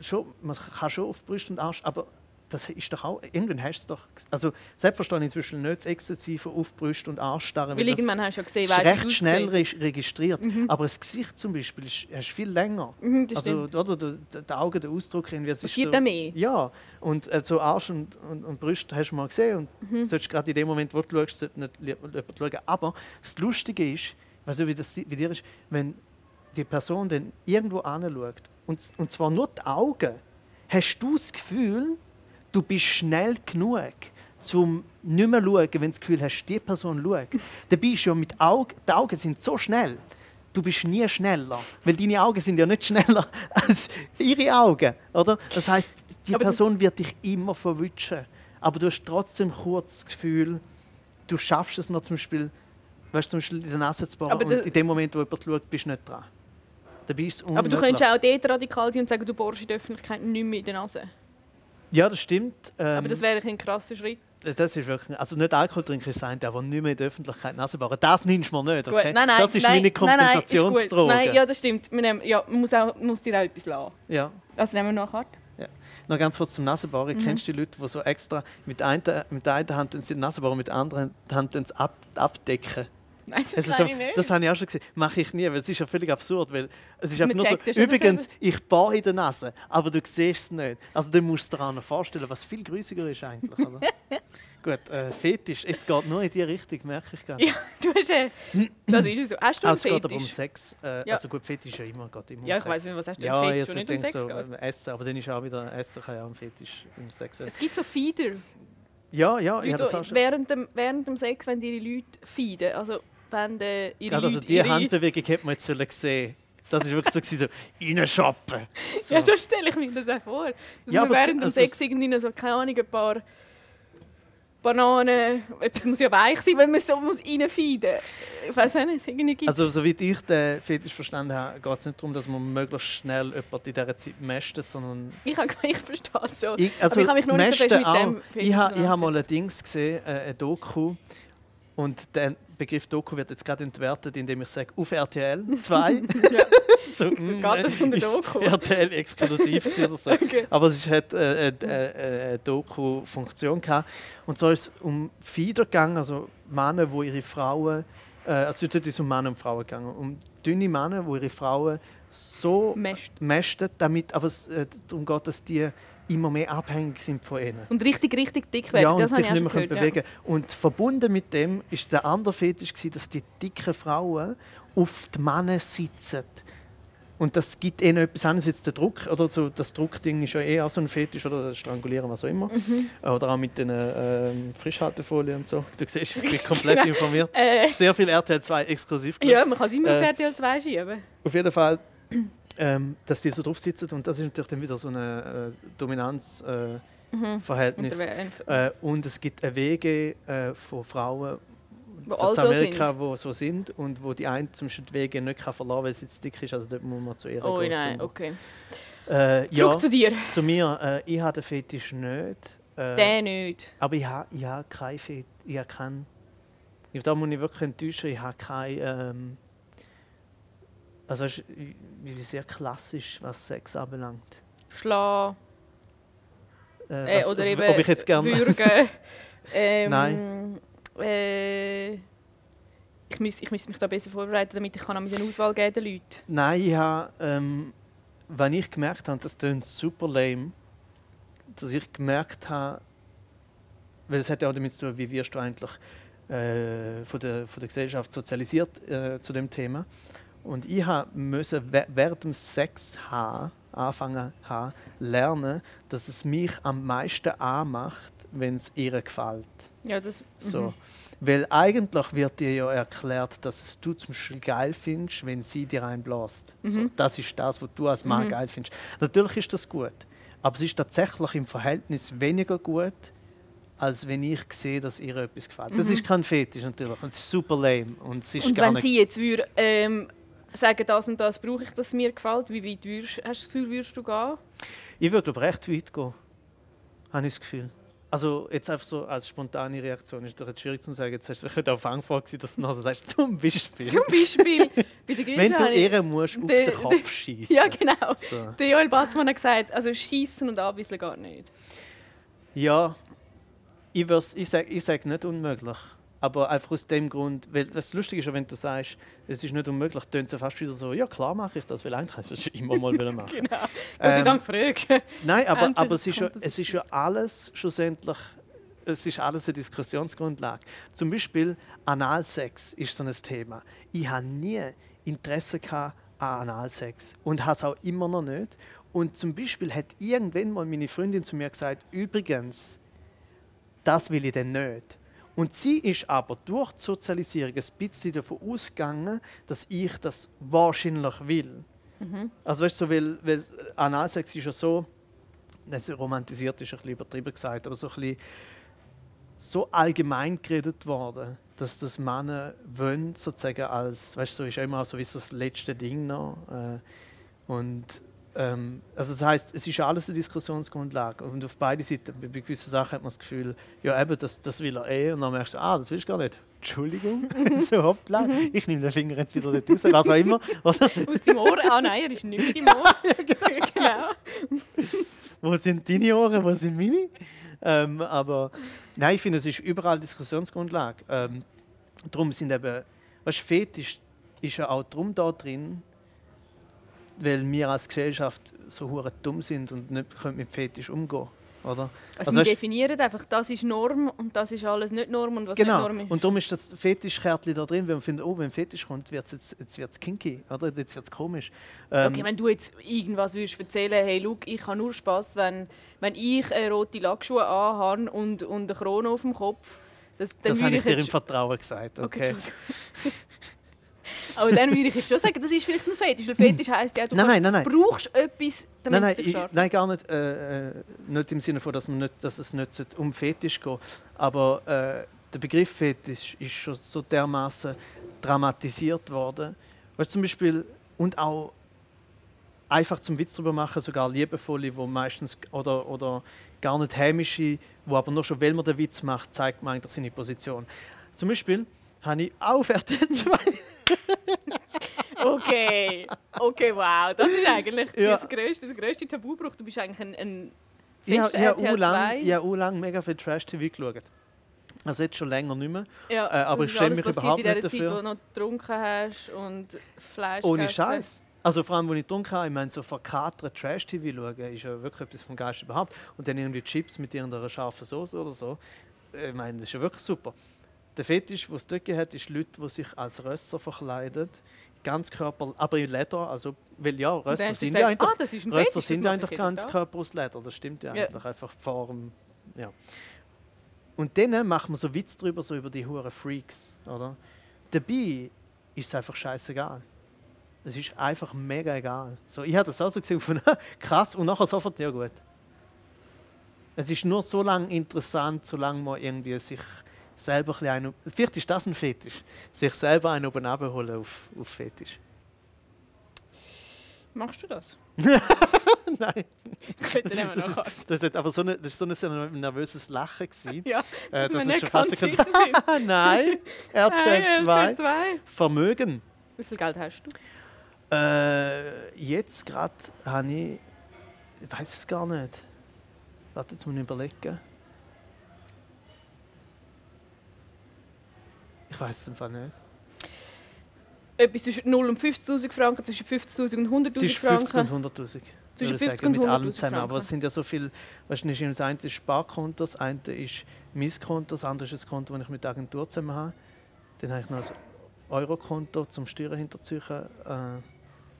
Speaker 1: schon, man kann schon auf Brust und Arsch, aber das ist doch auch, irgendwann hast du es doch, also selbst verstehe ich inzwischen nicht das exzessive auf Brüste und Anstarren.
Speaker 2: Weil irgendwann hast du ja gesehen,
Speaker 1: ist recht schnell re registriert. Aber das Gesicht zum Beispiel ist, hast viel länger.
Speaker 2: Mhm, das
Speaker 1: also,
Speaker 2: stimmt.
Speaker 1: oder, der, der Augen, der Ausdruck, irgendwie, es ist
Speaker 2: Passiert
Speaker 1: so,
Speaker 2: mehr?
Speaker 1: Ja, und äh, so Arsch und, und, und Brüste hast du mal gesehen und
Speaker 2: Mhm.
Speaker 1: solltest gerade in dem Moment, wo du schaust, sollte nicht jemand schauen. Aber das Lustige ist, weißt du, wie das wie dir ist, wenn die Person dann irgendwo anschaut, und, und zwar nur die Augen, hast du das Gefühl, du bist schnell genug, zum nicht mehr schauen, wenn du das Gefühl hast, die Person schaut. Dabei ist ja mit Augen, die Augen sind so schnell, du bist nie schneller, weil deine Augen sind ja nicht schneller als ihre Augen, oder? Das heißt, die
Speaker 2: Aber
Speaker 1: Person wird dich immer verwischen, aber du hast trotzdem kurz das Gefühl, du schaffst es noch zum Beispiel, weißt, zum Beispiel in der Nase zu bohren
Speaker 2: Aber
Speaker 1: und in dem Moment, wo jemand schaut, bist du nicht dran. Dabei ist es
Speaker 2: Aber du könntest auch dort radikal sein und sagen, du bohrst in der Öffentlichkeit nicht mehr in die Nase.
Speaker 1: Ja, das stimmt. Ähm,
Speaker 2: Aber das wäre ein krasser Schritt.
Speaker 1: Das ist wirklich, also nicht Alkohol trinken ist eine, aber nicht mehr in der Öffentlichkeit Nase bohren. Das nimmst du mir nicht,
Speaker 2: Gut,
Speaker 1: okay?
Speaker 2: Nein, nein,
Speaker 1: das ist
Speaker 2: nein,
Speaker 1: meine
Speaker 2: nein, nein.
Speaker 1: Kompensationsdroge.
Speaker 2: Nein, ja, das stimmt. Nehmen, ja, man muss, auch, man muss dir auch etwas lassen.
Speaker 1: ja.
Speaker 2: Also nehmen wir noch eine Karte.
Speaker 1: Noch ganz kurz zum Nasenbohren.
Speaker 2: Mhm.
Speaker 1: Kennst du die Leute, die so extra mit, ein, mit der einen Hand die Nase bohren, mit der anderen Hand dann ab, abdecken?
Speaker 2: Nein, das,
Speaker 1: Also schon,
Speaker 2: ich nicht.
Speaker 1: das habe ich auch schon gesehen. Mache ich nie, weil es ist ja völlig absurd. Weil es ist
Speaker 2: Man
Speaker 1: einfach nur so,
Speaker 2: ja
Speaker 1: übrigens, ich bohre in der Nase, aber du siehst es nicht. Also du musst dir noch vorstellen, was viel grüßiger ist eigentlich. Oder? Gut, äh, Fetisch, es geht nur in die Richtung, merke ich gerade.
Speaker 2: Ja, du hast äh, das ist so. Hast du einen
Speaker 1: Also, es geht aber um? Sex. Äh,
Speaker 2: Ja.
Speaker 1: Also gut, Fetisch ist ja immer, geht immer
Speaker 2: Ja,
Speaker 1: um
Speaker 2: ich
Speaker 1: Sex.
Speaker 2: weiss nicht, was hast du
Speaker 1: ja,
Speaker 2: Fetisch,
Speaker 1: jetzt
Speaker 2: wo nicht um Sex
Speaker 1: so,
Speaker 2: geht?
Speaker 1: äh, Essen, aber dann ist auch wieder, Essen kann ja auch ein Fetisch im Sex.
Speaker 2: Es gibt so Feeder.
Speaker 1: Ja, ja, ja,
Speaker 2: Leute,
Speaker 1: das auch schon.
Speaker 2: während, dem, während dem Sex, wenn ihre Leute feeden, also äh, ihre
Speaker 1: Gerade also
Speaker 2: Leute
Speaker 1: die
Speaker 2: ihre...
Speaker 1: Handbewegung hätte man jetzt sollen sehen Das war wirklich so, so reinschappen. So.
Speaker 2: Ja, so stelle ich mir das auch vor. Dass
Speaker 1: Ja, aber es
Speaker 2: während dem
Speaker 1: also
Speaker 2: Sex irgendwie so, keine Ahnung, ein paar Bananen, etwas muss ja weich sein, wenn man so muss reinfeeden muss. Ich weiß auch nicht, es irgendwie gibt.
Speaker 1: Also, soweit ich den Fetisch verstanden habe, geht es nicht darum, dass man möglichst schnell jemanden in dieser Zeit mästet, sondern...
Speaker 2: ich, ich verstehe es so.
Speaker 1: Ich, also,
Speaker 2: ich habe mich noch nicht so fest mit
Speaker 1: auch.
Speaker 2: dem Fetisch
Speaker 1: Ich habe ich hab mal ein Dings gesehen, äh, ein Doku. Und der Begriff Doku wird jetzt gerade entwertet, indem ich sage, auf RTL 2.
Speaker 2: Ja.
Speaker 1: so,
Speaker 2: Geht das unter
Speaker 1: ist
Speaker 2: Doku?
Speaker 1: RTL exklusiv oder so.
Speaker 2: Okay.
Speaker 1: Aber es hat äh, äh, äh, eine Doku-Funktion gehabt. Und zwar ist es um Fieder gegangen, also Männer, wo ihre Frauen, äh, also dort ist es um Männer und Frauen gegangen, um dünne Männer, wo ihre Frauen so mästen, damit, aber es äh, darum geht, dass die immer mehr abhängig sind von ihnen.
Speaker 2: Und richtig, richtig dick werden,
Speaker 1: Ja, und
Speaker 2: das
Speaker 1: sich nicht mehr
Speaker 2: gehört.
Speaker 1: bewegen können. Und verbunden mit dem ist der andere Fetisch, dass die dicken Frauen auf die Männer sitzen. Und das gibt ihnen etwas anderes. Jetzt der Druck, oder so, das Druckding ist ja eh auch so ein Fetisch, oder das Strangulieren, was auch immer.
Speaker 2: Mhm.
Speaker 1: Oder auch mit den ähm, Frischhaltefolien und so. Du siehst, ich bin komplett informiert.
Speaker 2: Ja. Äh,
Speaker 1: Sehr viel RTL 2 exklusiv.
Speaker 2: ja, man kann es immer
Speaker 1: Äh,
Speaker 2: auf RTL 2 schieben.
Speaker 1: Auf jeden Fall, ähm, dass die so drauf sitzen und das ist natürlich dann wieder so ein äh, Dominanzverhältnis.
Speaker 2: Und
Speaker 1: Äh,
Speaker 2: der-
Speaker 1: äh, und es gibt eine Wege äh, von Frauen
Speaker 2: Wo so
Speaker 1: Amerika, die so sind und wo die eine zum Beispiel die Wege nicht kann verlassen kann, weil sie zu dick ist. Also dort muss man zu ihr
Speaker 2: Oh
Speaker 1: gehen.
Speaker 2: nein,
Speaker 1: zum-
Speaker 2: okay.
Speaker 1: Äh,
Speaker 2: Zurück
Speaker 1: ja,
Speaker 2: zu dir.
Speaker 1: zu mir. Äh, ich habe den Fetisch nicht. Äh,
Speaker 2: Der nicht.
Speaker 1: aber ich habe, ich habe keinen Fetisch. Ich habe keinen. Da muss ich wirklich enttäuschen. Ich habe keinen. Ähm, also ist wie sehr klassisch, was Sex anbelangt.
Speaker 2: Schlagen.
Speaker 1: Äh,
Speaker 2: Äh, oder eben
Speaker 1: ob ich jetzt gerne.
Speaker 2: würgen. ähm,
Speaker 1: Nein.
Speaker 2: Äh, ich müsste ich mich da besser vorbereiten, damit ich kann auch mit eine Auswahl geben den Leuten.
Speaker 1: Nein, ich habe, ähm, wenn ich gemerkt habe, das klingt super lame, dass ich gemerkt habe, weil es hat ja auch damit zu tun, wie wirst du eigentlich äh, von, der, von der Gesellschaft sozialisiert äh, zu dem Thema. Und ich wä- während dem Sex haben, anfangen haben, lernen, dass es mich am meisten anmacht, wenn es ihr gefällt.
Speaker 2: Ja, das,
Speaker 1: So.
Speaker 2: mhm.
Speaker 1: Weil eigentlich wird dir ja erklärt, dass es du zum Beispiel geil findest, wenn sie dir einbläst. So,
Speaker 2: Mhm.
Speaker 1: das ist das, was du als Mann
Speaker 2: Mhm.
Speaker 1: geil findest. Natürlich ist das gut, aber es ist tatsächlich im Verhältnis weniger gut, als wenn ich sehe, dass ihr etwas gefällt. Das
Speaker 2: Mhm.
Speaker 1: ist kein Fetisch natürlich und es ist super lame und es ist
Speaker 2: Und wenn sie jetzt würde, ähm, sagen, das und das brauche ich, das mir gefällt, wie weit würdest, hast du das Gefühl, würdest du gehen?
Speaker 1: Ich würde glaube recht weit gehen, habe ich das Gefühl. Also jetzt einfach so als spontane Reaktion ist doch jetzt schwierig zu sagen. Jetzt hast du vielleicht auf Anfang gewesen, dass du nachher sagst, zum Beispiel.
Speaker 2: Zum Beispiel bei der
Speaker 1: wenn du ihr musst auf
Speaker 2: Der-
Speaker 1: den Kopf schießen.
Speaker 2: Ja, genau.
Speaker 1: So.
Speaker 2: Der Joel Batzmann hat gesagt, also schießen und anbisseln gar nicht.
Speaker 1: Ja, ich, ich sage ich sag nicht unmöglich. Aber einfach aus dem Grund, weil das Lustige ist wenn du sagst, es ist nicht unmöglich, tönt es fast wieder so, ja klar mache ich das, weil eigentlich kannst du es schon immer mal wieder machen.
Speaker 2: Genau. Gott sei
Speaker 1: Ähm,
Speaker 2: Dank fragst.
Speaker 1: Nein, aber, aber es, ist ja, es ist ja alles schlussendlich, es ist alles eine Diskussionsgrundlage. Zum Beispiel Analsex ist so ein Thema. Ich habe nie Interesse an Analsex und habe es auch immer noch nicht. Und zum Beispiel hat irgendwann mal meine Freundin zu mir gesagt, übrigens, das will ich denn nicht. Und sie ist aber durch die Sozialisierung ein bisschen davon ausgegangen, dass ich das wahrscheinlich will. Also weißt du, so, weil, weil Analsex ist ja so, das romantisiert ist ein bisschen übertrieben gesagt, aber so ein bisschen so allgemein geredet worden, dass das Männer wollen, sozusagen als, weißt du, so ist ja immer so wie so das letzte Ding noch. Äh, und also das heißt, es ist alles eine Diskussionsgrundlage und auf beide Seiten, bei, gewissen Sachen hat man das Gefühl, ja eben, das, das will er eh und dann merkst du, ah, das willst du gar nicht. Entschuldigung, so hoppla, ich nehme den Finger jetzt wieder raus, was auch immer. Oder?
Speaker 2: Aus deinem Ohr. Ah nein, er ist nicht im Ohr. genau.
Speaker 1: wo sind deine Ohren, wo sind meine? Ähm, aber nein, ich finde, es ist überall Diskussionsgrundlage. Ähm, darum sind eben, weißt, Fetisch ist ja auch drum da drin, weil wir als Gesellschaft so hure dumm sind und nicht können mit Fetisch umgehen, oder?
Speaker 2: Also,
Speaker 1: Also
Speaker 2: sie definieren einfach, das ist Norm und das ist alles nicht Norm und was
Speaker 1: Genau.
Speaker 2: nicht Norm ist.
Speaker 1: Und darum ist das Fetischkärtchen da drin, weil man findet, oh, wenn Fetisch kommt, wird's jetzt, jetzt wird's kinky, oder? Jetzt wird es komisch. Ähm,
Speaker 2: Okay, wenn du jetzt irgendwas würdest erzählen, hey, look, ich habe nur Spass, wenn, wenn ich äh, rote Lackschuhe anhabe und, und eine Krone auf dem Kopf. Das,
Speaker 1: das habe ich dir im Vertrauen gesagt.
Speaker 2: Okay,
Speaker 1: Okay.
Speaker 2: Aber dann würde ich jetzt schon sagen, das ist vielleicht ein Fetisch. Weil Fetisch heisst ja, du
Speaker 1: Nein,
Speaker 2: kannst-
Speaker 1: nein, nein,
Speaker 2: brauchst etwas, damit
Speaker 1: Nein,
Speaker 2: es dich
Speaker 1: ich,
Speaker 2: startet.
Speaker 1: nein, gar nicht. Äh, äh, nicht im Sinne von, dass, man nicht, dass es nicht um Fetisch geht. Aber äh, der Begriff Fetisch ist schon so dermaßen dramatisiert worden. Weißt, zum Beispiel, und auch einfach zum Witz darüber machen, sogar liebevolle, wo meistens oder, oder gar nicht hämische, wo aber nur schon, weil man den Witz macht, zeigt man eigentlich seine Position. Zum Beispiel habe ich auch auf RTL 2
Speaker 2: Okay, okay, wow. Das ist eigentlich
Speaker 1: Ja.
Speaker 2: das grösste, der grösste Tabubruch. Du bist eigentlich ein, ein
Speaker 1: habe
Speaker 2: RTL
Speaker 1: auch lang,
Speaker 2: 2.
Speaker 1: ich habe auch lang mega viel Trash-TV geschaut. Also jetzt schon länger nicht mehr.
Speaker 2: Ja,
Speaker 1: Äh, aber ich schäme mich überhaupt
Speaker 2: in
Speaker 1: nicht
Speaker 2: Zeit,
Speaker 1: dafür.
Speaker 2: wo du noch getrunken hast und Fleisch
Speaker 1: Ohne. Scheiß. Also vor allem, als ich getrunken habe, ich meine, so verkatert Trash-TV schauen, ist ja wirklich etwas vom Geist überhaupt. Und dann irgendwie Chips mit irgendeiner scharfen Soße oder so. Ich meine, das ist ja wirklich super. Der Fetisch, den es dort hat, ist Leute, die sich als Rösser verkleiden. Ganz Körper, aber in Leder. Also, weil ja,
Speaker 2: du
Speaker 1: sind ja eigentlich,
Speaker 2: ah, das ist ein Fetisch,
Speaker 1: sind ja
Speaker 2: mache
Speaker 1: eigentlich
Speaker 2: ich jeden
Speaker 1: ganz
Speaker 2: Tag.
Speaker 1: Körper aus Leder. Das stimmt ja
Speaker 2: Ja.
Speaker 1: eigentlich. Einfach Form. Ja. Und dann macht man so Witz drüber, so über die hure Freaks. Oder? Dabei ist es einfach scheißegal. Es ist einfach mega egal. So, ich habe das auch so gesehen, von krass und nachher sofort, ja gut. Es ist nur so lange interessant, solange man irgendwie sich selber ein einen, vielleicht ist das ein Fetisch, sich selber einen oben abholen auf, auf Fetisch.
Speaker 2: Machst du das?
Speaker 1: Nein, das ist, das, hat aber so eine, das ist so ein nervöses Lachen. Gewesen.
Speaker 2: Ja,
Speaker 1: Äh,
Speaker 2: dass man
Speaker 1: das ist schon fast ein. Nein, RTL
Speaker 2: Hey,
Speaker 1: 2.
Speaker 2: RTL 2.
Speaker 1: Vermögen.
Speaker 2: Wie viel Geld hast du?
Speaker 1: Äh, jetzt gerade habe ich. Ich weiß es gar nicht. Warte, jetzt muss ich überlegen. Ich weiß es einfach nicht.
Speaker 2: Etwas zwischen 0 und 50'000 Franken, zwischen 50'000 und
Speaker 1: Es
Speaker 2: 100'000
Speaker 1: ist 50
Speaker 2: Franken.
Speaker 1: und 100'000. würde
Speaker 2: Zwischen
Speaker 1: ich
Speaker 2: 50
Speaker 1: sagen,
Speaker 2: und
Speaker 1: mit allem
Speaker 2: 100'000
Speaker 1: zusammen. Aber
Speaker 2: Franken.
Speaker 1: es sind ja so viele. Weißt du, das eine ist Sparkonto, das eine ist mein Konto, das andere ist ein Konto, das ich mit der Agentur zusammen habe. Dann habe ich noch ein Eurokonto zum Steuern hinterziehen. Äh,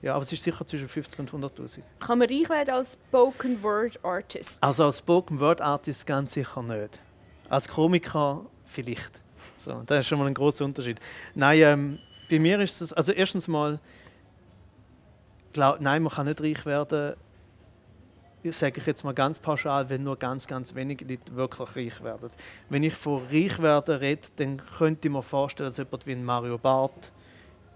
Speaker 1: ja, aber es ist sicher zwischen 50 und 100'000.
Speaker 2: Kann man reich werden als Spoken Word Artist?
Speaker 1: Also als Spoken Word Artist ganz sicher nicht. Als Komiker vielleicht. So, das ist schon mal ein großer Unterschied. Nein, ähm, bei mir ist es, also erstens mal, glaub, nein, man kann nicht reich werden, sage ich jetzt mal ganz pauschal, wenn nur ganz, ganz wenige Leute wirklich reich werden. Wenn ich von reich werden rede, dann könnte ich mir vorstellen, dass jemand wie ein Mario Barth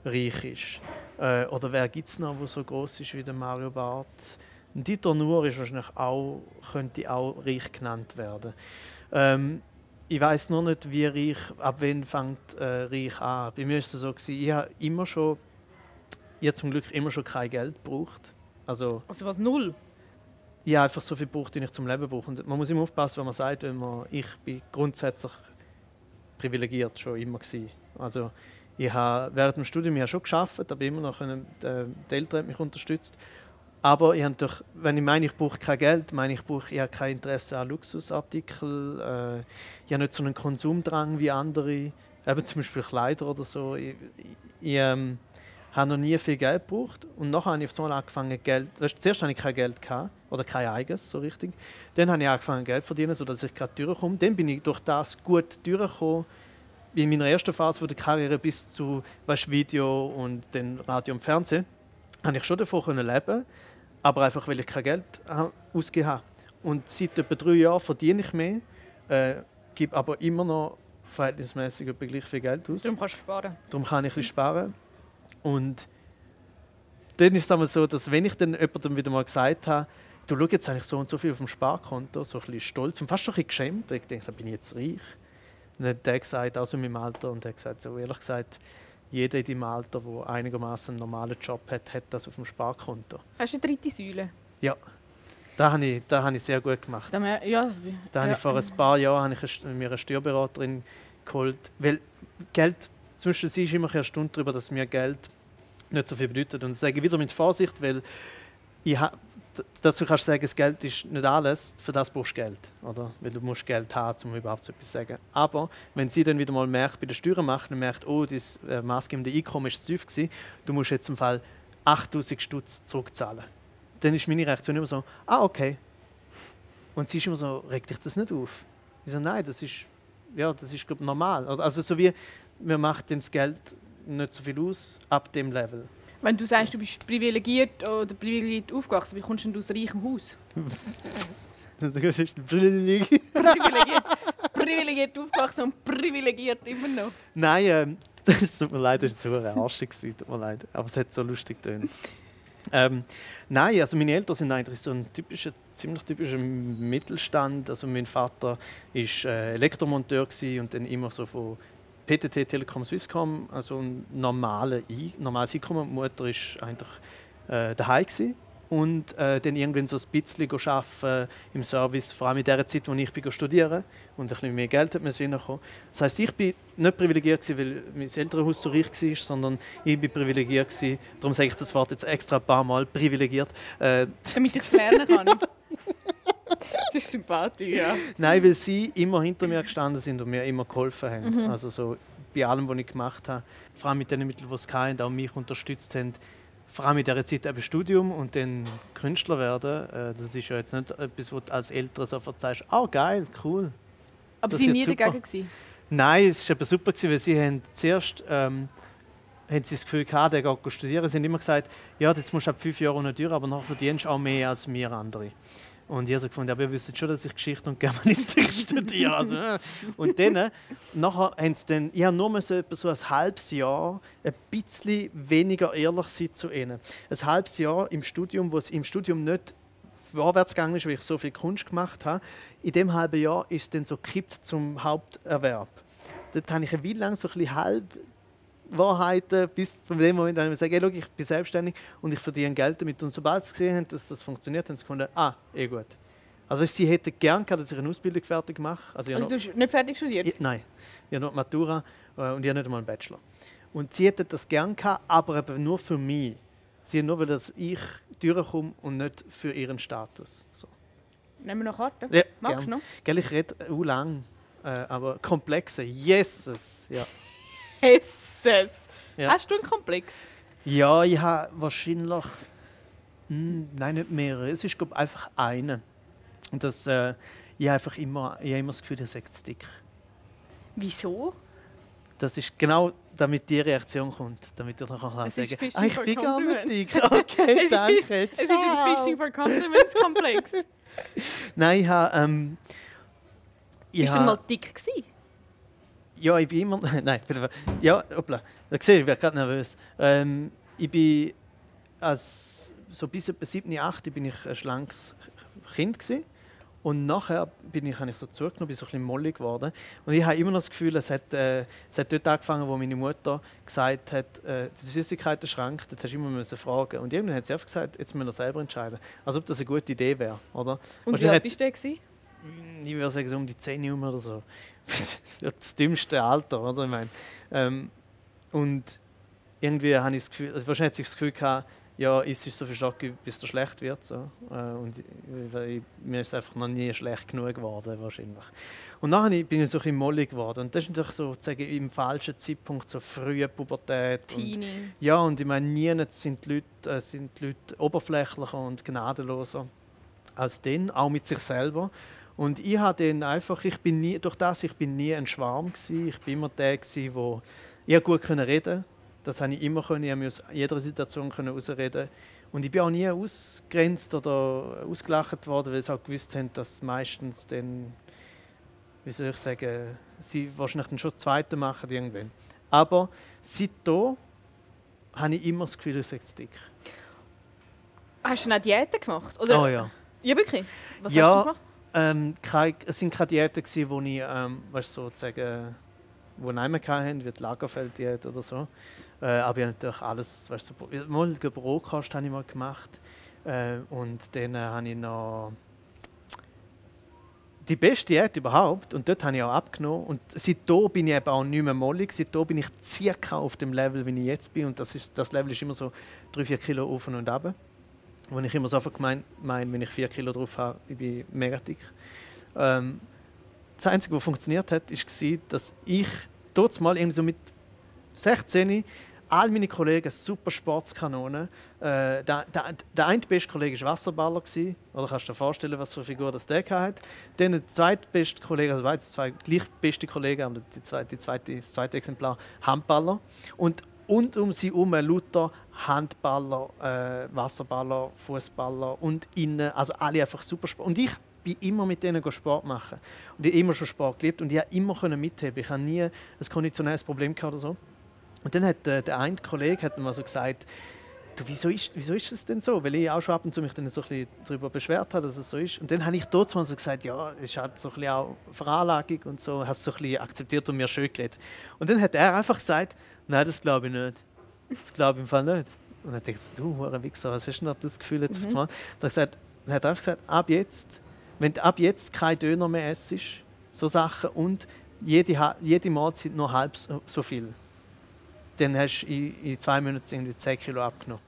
Speaker 1: reich ist. Äh, oder wer gibt es noch, der so groß ist wie der Mario Barth? Ein Dieter Nuhr ist wahrscheinlich auch, könnte auch reich genannt werden. Ähm, ich weiß nur nicht, wie reich, ab wann fängt äh, reich an. Bei mir ist es so, gewesen, ich habe immer schon, ich habe zum Glück immer schon kein Geld gebraucht. Also,
Speaker 2: Also was? Null?
Speaker 1: ich habe einfach so viel gebraucht, wie ich zum Leben brauche. Und man muss immer aufpassen, wenn man sagt, wenn man, ich bin grundsätzlich privilegiert schon immer gewesen. Also ich habe während dem Studium ja schon geschafft, aber immer noch können, äh, die Eltern haben mich unterstützt. Aber ich durch, wenn ich meine, ich brauche kein Geld, meine ich brauche ich habe kein Interesse an Luxusartikeln. Äh, ich habe nicht so einen Konsumdrang wie andere, eben zum Beispiel Kleider oder so. Ich, ich, ich ähm, habe noch nie viel Geld gebraucht und nachher habe ich auf einmal angefangen Geld. Weißt, zuerst hatte ich kein Geld gehabt, oder kein eigenes so richtig. Dann habe ich angefangen Geld zu verdienen, sodass ich gerade durchkomme. Dann bin ich durch das gut durchgekommen in meiner ersten Phase der Karriere bis zu weißt, Video und dann Radio und Fernsehen. Habe ich schon davon leben aber einfach, weil ich kein Geld ausgegeben habe. Und seit etwa drei Jahren verdiene ich mehr, äh, gebe aber immer noch verhältnismäßig etwa gleich viel Geld aus.
Speaker 2: Darum kannst du sparen.
Speaker 1: Darum kann ich ein sparen. Und dann ist es einmal so, dass wenn ich dann jemandem wieder mal gesagt habe, du schau jetzt eigentlich so und so viel auf dem Sparkonto, so ein bisschen stolz und fast schon ein bisschen geschämt, ich denke, bin ich jetzt reich? Und dann hat der gesagt, also in meinem Alter, und er hat gesagt, so ehrlich gesagt, jeder in deinem Alter, der einigermaßen einen normalen Job hat, hat das auf dem Sparkonto.
Speaker 2: Hast du eine dritte Säule?
Speaker 1: Ja. Da habe ich, da habe ich sehr gut gemacht.
Speaker 2: Da, ja,
Speaker 1: da habe ich vor ein paar Jahren habe ich mir eine Steuerberaterin geholt. Weil Geld, zum Beispiel sie ist immer erstaunt darüber, dass mir Geld nicht so viel bedeutet. Und das sage ich wieder mit Vorsicht, weil ich dazu kannst du sagen, das Geld ist nicht alles, für das brauchst du Geld. Oder? Weil du musst Geld haben, um überhaupt so etwas zu sagen. Aber wenn sie dann wieder mal merkt, bei der Steuern macht und merkt, oh, das äh, maßgebende Einkommen ist zu tief gewesen, du musst jetzt im Fall 8000 Stutz zurückzahlen. Dann ist meine Reaktion immer so, ah, okay. Und sie ist immer so, regt dich das nicht auf? Ich so, nein, das ist, ja, das ist glaube normal. Also so wie, man macht das Geld nicht so viel aus ab dem Level.
Speaker 2: Wenn du sagst, du bist privilegiert oder privilegiert aufgewachsen, wie kommst du aus reichem Haus?
Speaker 1: das ist privilegiert.
Speaker 2: privilegiert aufgewachsen und privilegiert immer noch.
Speaker 1: Nein, ähm, das tut mir leid, das war so eine Arschig, tut mir leid. Aber es hat so lustig getan. Ähm, nein, also meine Eltern sind eigentlich so ein typischer, ziemlich typischer Mittelstand. Also mein Vater war äh, Elektromonteur und dann immer so von PTT Telekom Swisscom, also ein normale I normales Einkommen. Die Mutter war eigentlich äh, daheim gewesen. und äh, dann irgendwann so ein bisschen arbeiten im Service, vor allem in der Zeit, als ich bin studieren und ein bisschen mehr Geld hat mir reinkommen. Das heißt, ich bin nicht privilegiert gewesen, weil mein Elternhaus so reich war, sondern ich bin privilegiert gewesen. Darum sage ich das Wort jetzt extra ein paar Mal privilegiert.
Speaker 2: Äh, Damit ich es lernen kann. das ist sympathisch, ja.
Speaker 1: Nein, weil sie immer hinter mir gestanden sind und mir immer geholfen haben. Mhm. Also so bei allem, was ich gemacht habe. Vor allem mit den Mitteln, die sie hatten, auch mich unterstützt haben. Vor allem in dieser Zeit eben Studium und dann Künstler werden. Äh, das ist ja jetzt nicht etwas, was du als Eltern so verzeihst. Oh, geil, cool.
Speaker 2: Aber das sie waren nie super. dagegen? Gewesen.
Speaker 1: Nein, es war super, weil sie haben zuerst ähm, haben sie das Gefühl gehabt, der geht studieren. Sie haben immer gesagt, ja, jetzt musst du ab fünf Jahre ohne Tür, aber nachher verdienst du auch mehr als wir andere. Und ich habe so gefunden, aber ihr wisst schon, dass ich Geschichte und Germanistik studiere. Also, und dann, äh, nachher haben sie dann, ich nur so, etwa so ein halbes Jahr ein bisschen weniger ehrlich sein zu ihnen. Ein halbes Jahr im Studium, wo es im Studium nicht vorwärts gegangen ist, weil ich so viel Kunst gemacht habe. In dem halben Jahr ist es dann so gekippt zum Haupterwerb. Dort habe ich Weile lang so ein bisschen halb Wahrheiten bis zu dem Moment, wo ich sage, hey, ich bin selbstständig und ich verdiene Geld damit. Und sobald sie gesehen haben, dass das funktioniert, haben sie gefunden, ah, eh gut. Also sie hätten gern gehabt, dass ich eine Ausbildung fertig mache.
Speaker 2: Also, also du hast nicht fertig studiert?
Speaker 1: Ich, nein, ich habe noch Matura äh, und ich habe nicht einmal einen Bachelor. Und sie hätten das gern gehabt, aber eben nur für mich. Sie haben nur, weil dass ich durchkomme und nicht für ihren Status. So.
Speaker 2: Nehmen wir noch Karten?
Speaker 1: Ja, Magst du noch? Gell, ich rede uh, lang, äh, aber komplexe. Yeses! Ja.
Speaker 2: yes! Jesus! Ja. Hast du einen Komplex?
Speaker 1: Ja, ich habe wahrscheinlich. Mh, hm, nein, nicht mehrere. Es ist, glaube einfach eine. Und das, äh, ich habe einfach immer, ich habe immer das Gefühl, ihr seid zu dick.
Speaker 2: Wieso?
Speaker 1: Das ist genau, damit die Reaktion kommt, damit ihr nachher sagen kann, ah, ich bin gar nicht dick. Okay, danke.
Speaker 2: es ist ein Fishing for Compliments Komplex.
Speaker 1: Nein, ich habe... Ähm,
Speaker 2: ich Bist du mal dick gewesen?
Speaker 1: Ja, ich bin immer. Nein, ja, hoppla. Da sehe ich, werde gerade nervös. Ähm, ich bin als so bis etwa 7, 8 bin ich ein schlankes Kind gewesen. Und nachher bin ich, habe ich so zugenommen, bin so ein bisschen mollig geworden. Und ich habe immer noch das Gefühl, es hat, äh, es hat dort angefangen, wo meine Mutter gesagt hat, äh, der Süßigkeiten-Schrank, das hast du immer müssen fragen. Und irgendwann hat sie einfach gesagt, jetzt müssen wir selber entscheiden. Als ob das eine gute Idee wäre, oder?
Speaker 2: Und wie alt bist du? Gewesen?
Speaker 1: Ich würde sagen, so um die 10 Jahre oder so. das dümmste Alter, oder? Ich meine, ähm, und irgendwie habe ich das Gefühl, also wahrscheinlich hat ich das Gefühl gehabt, ja, es ist so viel Schocke, bis es schlecht wird. So. Äh, und ich, mir ist es einfach noch nie schlecht genug geworden, wahrscheinlich. Und dann bin ich so ein mollig geworden. Und das ist natürlich so, sagen, im falschen Zeitpunkt, so frühe Pubertät.
Speaker 2: Teenie.
Speaker 1: Und, ja, und ich meine, nie sind die, Leute, äh, sind die Leute oberflächlicher und gnadenloser als dann, auch mit sich selber. Und ich habe dann einfach, ich bin nie, durch das, ich bin nie ein Schwarm gewesen. Ich bin immer der gewesen, wo ich gut reden konnte das habe ich immer können. Ich habe aus jeder Situation können ausreden. Und ich bin auch nie ausgrenzt oder ausgelacht worden, weil sie auch gewusst haben, dass meistens dann, wie soll ich sagen, sie wahrscheinlich dann schon das Zweite machen irgendwann. Aber seitdem habe ich immer das Gefühl, ich sei zu dick.
Speaker 2: Hast du eine Diäten gemacht? Oder?
Speaker 1: Oh ja.
Speaker 2: Ja, wirklich? Was
Speaker 1: ja,
Speaker 2: hast du gemacht?
Speaker 1: Ähm, keine, es waren keine Diäten, wo ich, ähm, weißt, sozusagen, wo niemand hatten, wie die Lagerfelddiät oder so. Äh, aber ich habe natürlich alles, weißt du, so, mal Bürokost habe ich mal gemacht äh, und dann äh, habe ich noch die beste Diät überhaupt und dort habe ich auch abgenommen und seitdem bin ich eben auch nicht mehr mollig, seitdem bin ich circa auf dem Level, wie ich jetzt bin und das, ist, das Level ist immer so 3-4 Kilo auf und ab. Wo ich immer so einfach gemeint, mein, wenn ich 4 Kilo drauf habe, ich bin mega dick. Ähm, das Einzige, was funktioniert hat, war, dass ich dort mal irgendwie so mit 16 all meine Kollegen super Sportskanonen. Äh, der, der, der eine beste Kollege war Wasserballer. Gewesen, oder kannst du dir vorstellen, was für eine Figur das der hat. Dann der zweitbeste Kollege, also zwei gleich beste Kollegen, aber die zweite, die zweite, das zweite Exemplar Handballer. Und, und um sie herum Luther Handballer, äh, Wasserballer, Fußballer und innen, also alle einfach super Sport. Und ich bin immer mit denen Sport machen. Und ich habe immer schon Sport geliebt und ich habe immer mitheben. Ich habe nie ein konditionelles Problem gehabt oder so. Und dann hat äh, der eine Kollege hat mir so gesagt, du, wieso ist, wieso ist das denn so? Weil ich auch schon ab und zu mich dann so ein bisschen darüber beschwert habe, dass es so ist. Und dann habe ich dort so gesagt, ja, es ist halt so ein bisschen auch Veranlagung und so, hast so ein bisschen akzeptiert und mir schön geredet. Und dann hat er einfach gesagt, nein, das glaube ich nicht. Das glaube ich im Fall nicht. Und dann dachte ich, du, Hure Wichser, was hast du denn das Gefühl jetzt? Mhm. Dann, gesagt, dann hat er einfach gesagt, ab jetzt, wenn du ab jetzt kein Döner mehr isst, so Sachen, und jede, jede Mahlzeit nur halb so viel dann hast du in, in zwei Monaten irgendwie 10 Kilo abgenommen.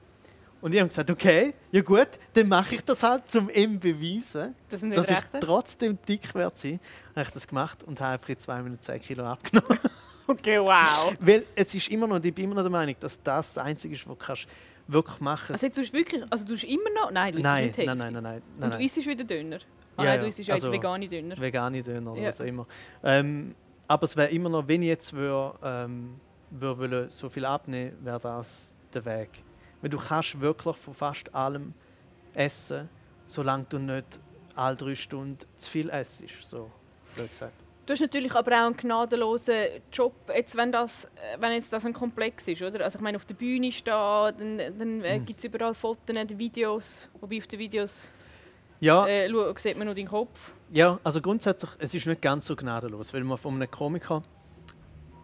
Speaker 1: Und ich habe gesagt, okay, ja gut, dann mache ich das halt, um ihm beweisen, das dass ich trotzdem dick werde sein. Dann habe ich das gemacht und habe einfach in zwei Minuten 10 Kilo abgenommen.
Speaker 2: Okay, wow.
Speaker 1: Weil es ist immer noch, ich bin immer noch der Meinung, dass das das Einzige ist, was du wirklich machen kannst.
Speaker 2: Also jetzt wirklich, also du immer noch, nein, du
Speaker 1: nein, nicht nein, nein, nein, nein,
Speaker 2: nein. Und du isst wieder Döner? Ah, ja, nein, du isst ja also, jetzt vegane Döner.
Speaker 1: Vegane Döner oder ja. was auch immer. Ähm, aber es wäre immer noch, wenn ich jetzt würde, ähm, würde so viel abnehmen, wäre das der Weg. Weil du kannst wirklich von fast allem essen, solange du nicht alle drei Stunden zu viel isst. So, gesagt.
Speaker 2: Du hast natürlich aber auch einen gnadenlosen Job, jetzt, wenn, das, wenn jetzt das ein Komplex ist. Oder? Also ich meine, auf der Bühne stehen, dann, dann äh, hm. gibt es überall Fotos, Videos, wobei auf den Videos
Speaker 1: ja.
Speaker 2: äh, sieht man nur deinen Kopf.
Speaker 1: Ja, also grundsätzlich, es ist nicht ganz so gnadenlos, weil man von einem Komiker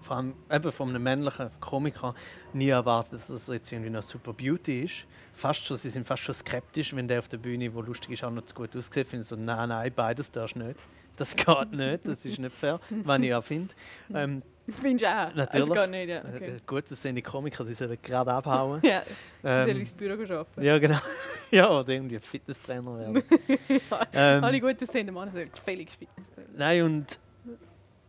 Speaker 1: vor allem eben von einem männlichen Komiker nie erwartet, dass es jetzt irgendwie eine super Beauty ist. Fast schon, sie sind fast schon skeptisch, wenn der auf der Bühne, wo lustig ist, auch noch zu gut aussieht. Finden so, nein, nein, beides darfst du nicht. Das geht nicht, das ist nicht fair, was ich auch finde. Ähm,
Speaker 2: Findest du auch?
Speaker 1: Natürlich.
Speaker 2: Es geht nicht, ja. Okay.
Speaker 1: Äh, gut, das sind die Komiker, die sollen gerade abhauen.
Speaker 2: ja, ähm, die ins Büro arbeiten.
Speaker 1: Ja, genau. ja, oder irgendwie Fitnesstrainer werden.
Speaker 2: ja, ähm, alle gut aussehenden Männer sind völlig Fitnesstrainer.
Speaker 1: Nein, und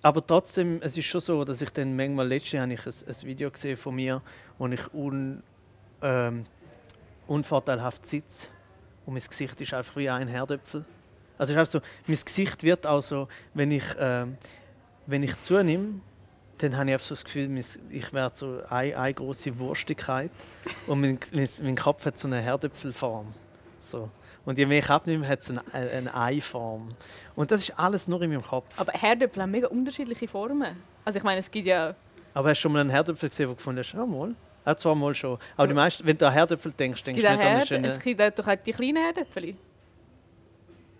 Speaker 1: aber trotzdem, es ist schon so, dass ich dann manchmal letztes Jahr ein, ein Video gesehen von mir, wo ich un, ähm, unvorteilhaft sitze und mein Gesicht ist einfach wie ein Herdöpfel. Also ist so, mein Gesicht wird auch so, wenn ich, ähm, wenn ich zunehme, dann habe ich so das Gefühl, ich werde so eine, eine große Wurstigkeit und mein, mein, Kopf hat so eine Herdöpfelform. So. Und je mehr ich abnehme, hat es eine, eine Eiform. Und das ist alles nur in meinem Kopf.
Speaker 2: Aber Herdöpfel haben mega unterschiedliche Formen. Also ich meine, es gibt ja...
Speaker 1: Aber hast du schon mal einen Herdöpfel gesehen, wo du gefunden hast? Ja, mal. Ja, zwar mal schon. Aber die meisten, wenn du an Herdöpfel denkst, denkst du nicht an
Speaker 2: eine. Es gibt doch auch die kleinen Herdöpfel.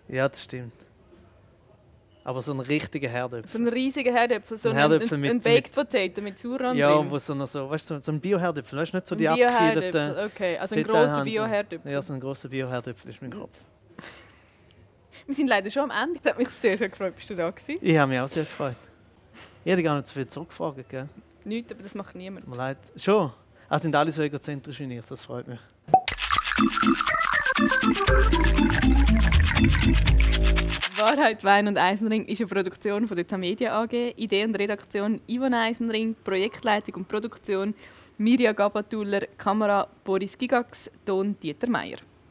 Speaker 1: Ja, das stimmt. Aber so ein richtiger Herdöpfel.
Speaker 2: So ein riesiger Herdöpfel, so
Speaker 1: Ein Herdöpfel
Speaker 2: ein,
Speaker 1: mit-
Speaker 2: ein Baked Potato mit Sauerrahm
Speaker 1: Ja,
Speaker 2: drin.
Speaker 1: wo so, noch so, weißt so, so ein Bio-Herdöpfel, weißt du, nicht so die
Speaker 2: ein. Bio-Herdöpfel, okay. Also ein grosser
Speaker 1: haben-
Speaker 2: Bio-Herdöpfel.
Speaker 1: Ja, so ein grosser Bio-Herdöpfel ist mein Kopf.
Speaker 2: Wir sind leider schon am Ende. Das hat mich sehr, sehr gefreut. Bist du da gewesen?
Speaker 1: Ich habe mich auch sehr gefreut. Ich hätte gar nicht so viel zurückgefragt, gell?
Speaker 2: Nichts, aber das macht niemand.
Speaker 1: Tut mir leid. Schon? Ah, sind alle so egozentrisch wie ich, das freut mich.
Speaker 2: Wahrheit, Wein und Eisenring ist eine Produktion von der Tamedia AG. Idee und Redaktion Ivan Eisenring, Projektleitung und Produktion Mirja Gabatuller, Kamera Boris Gigax, Ton Dieter Meier.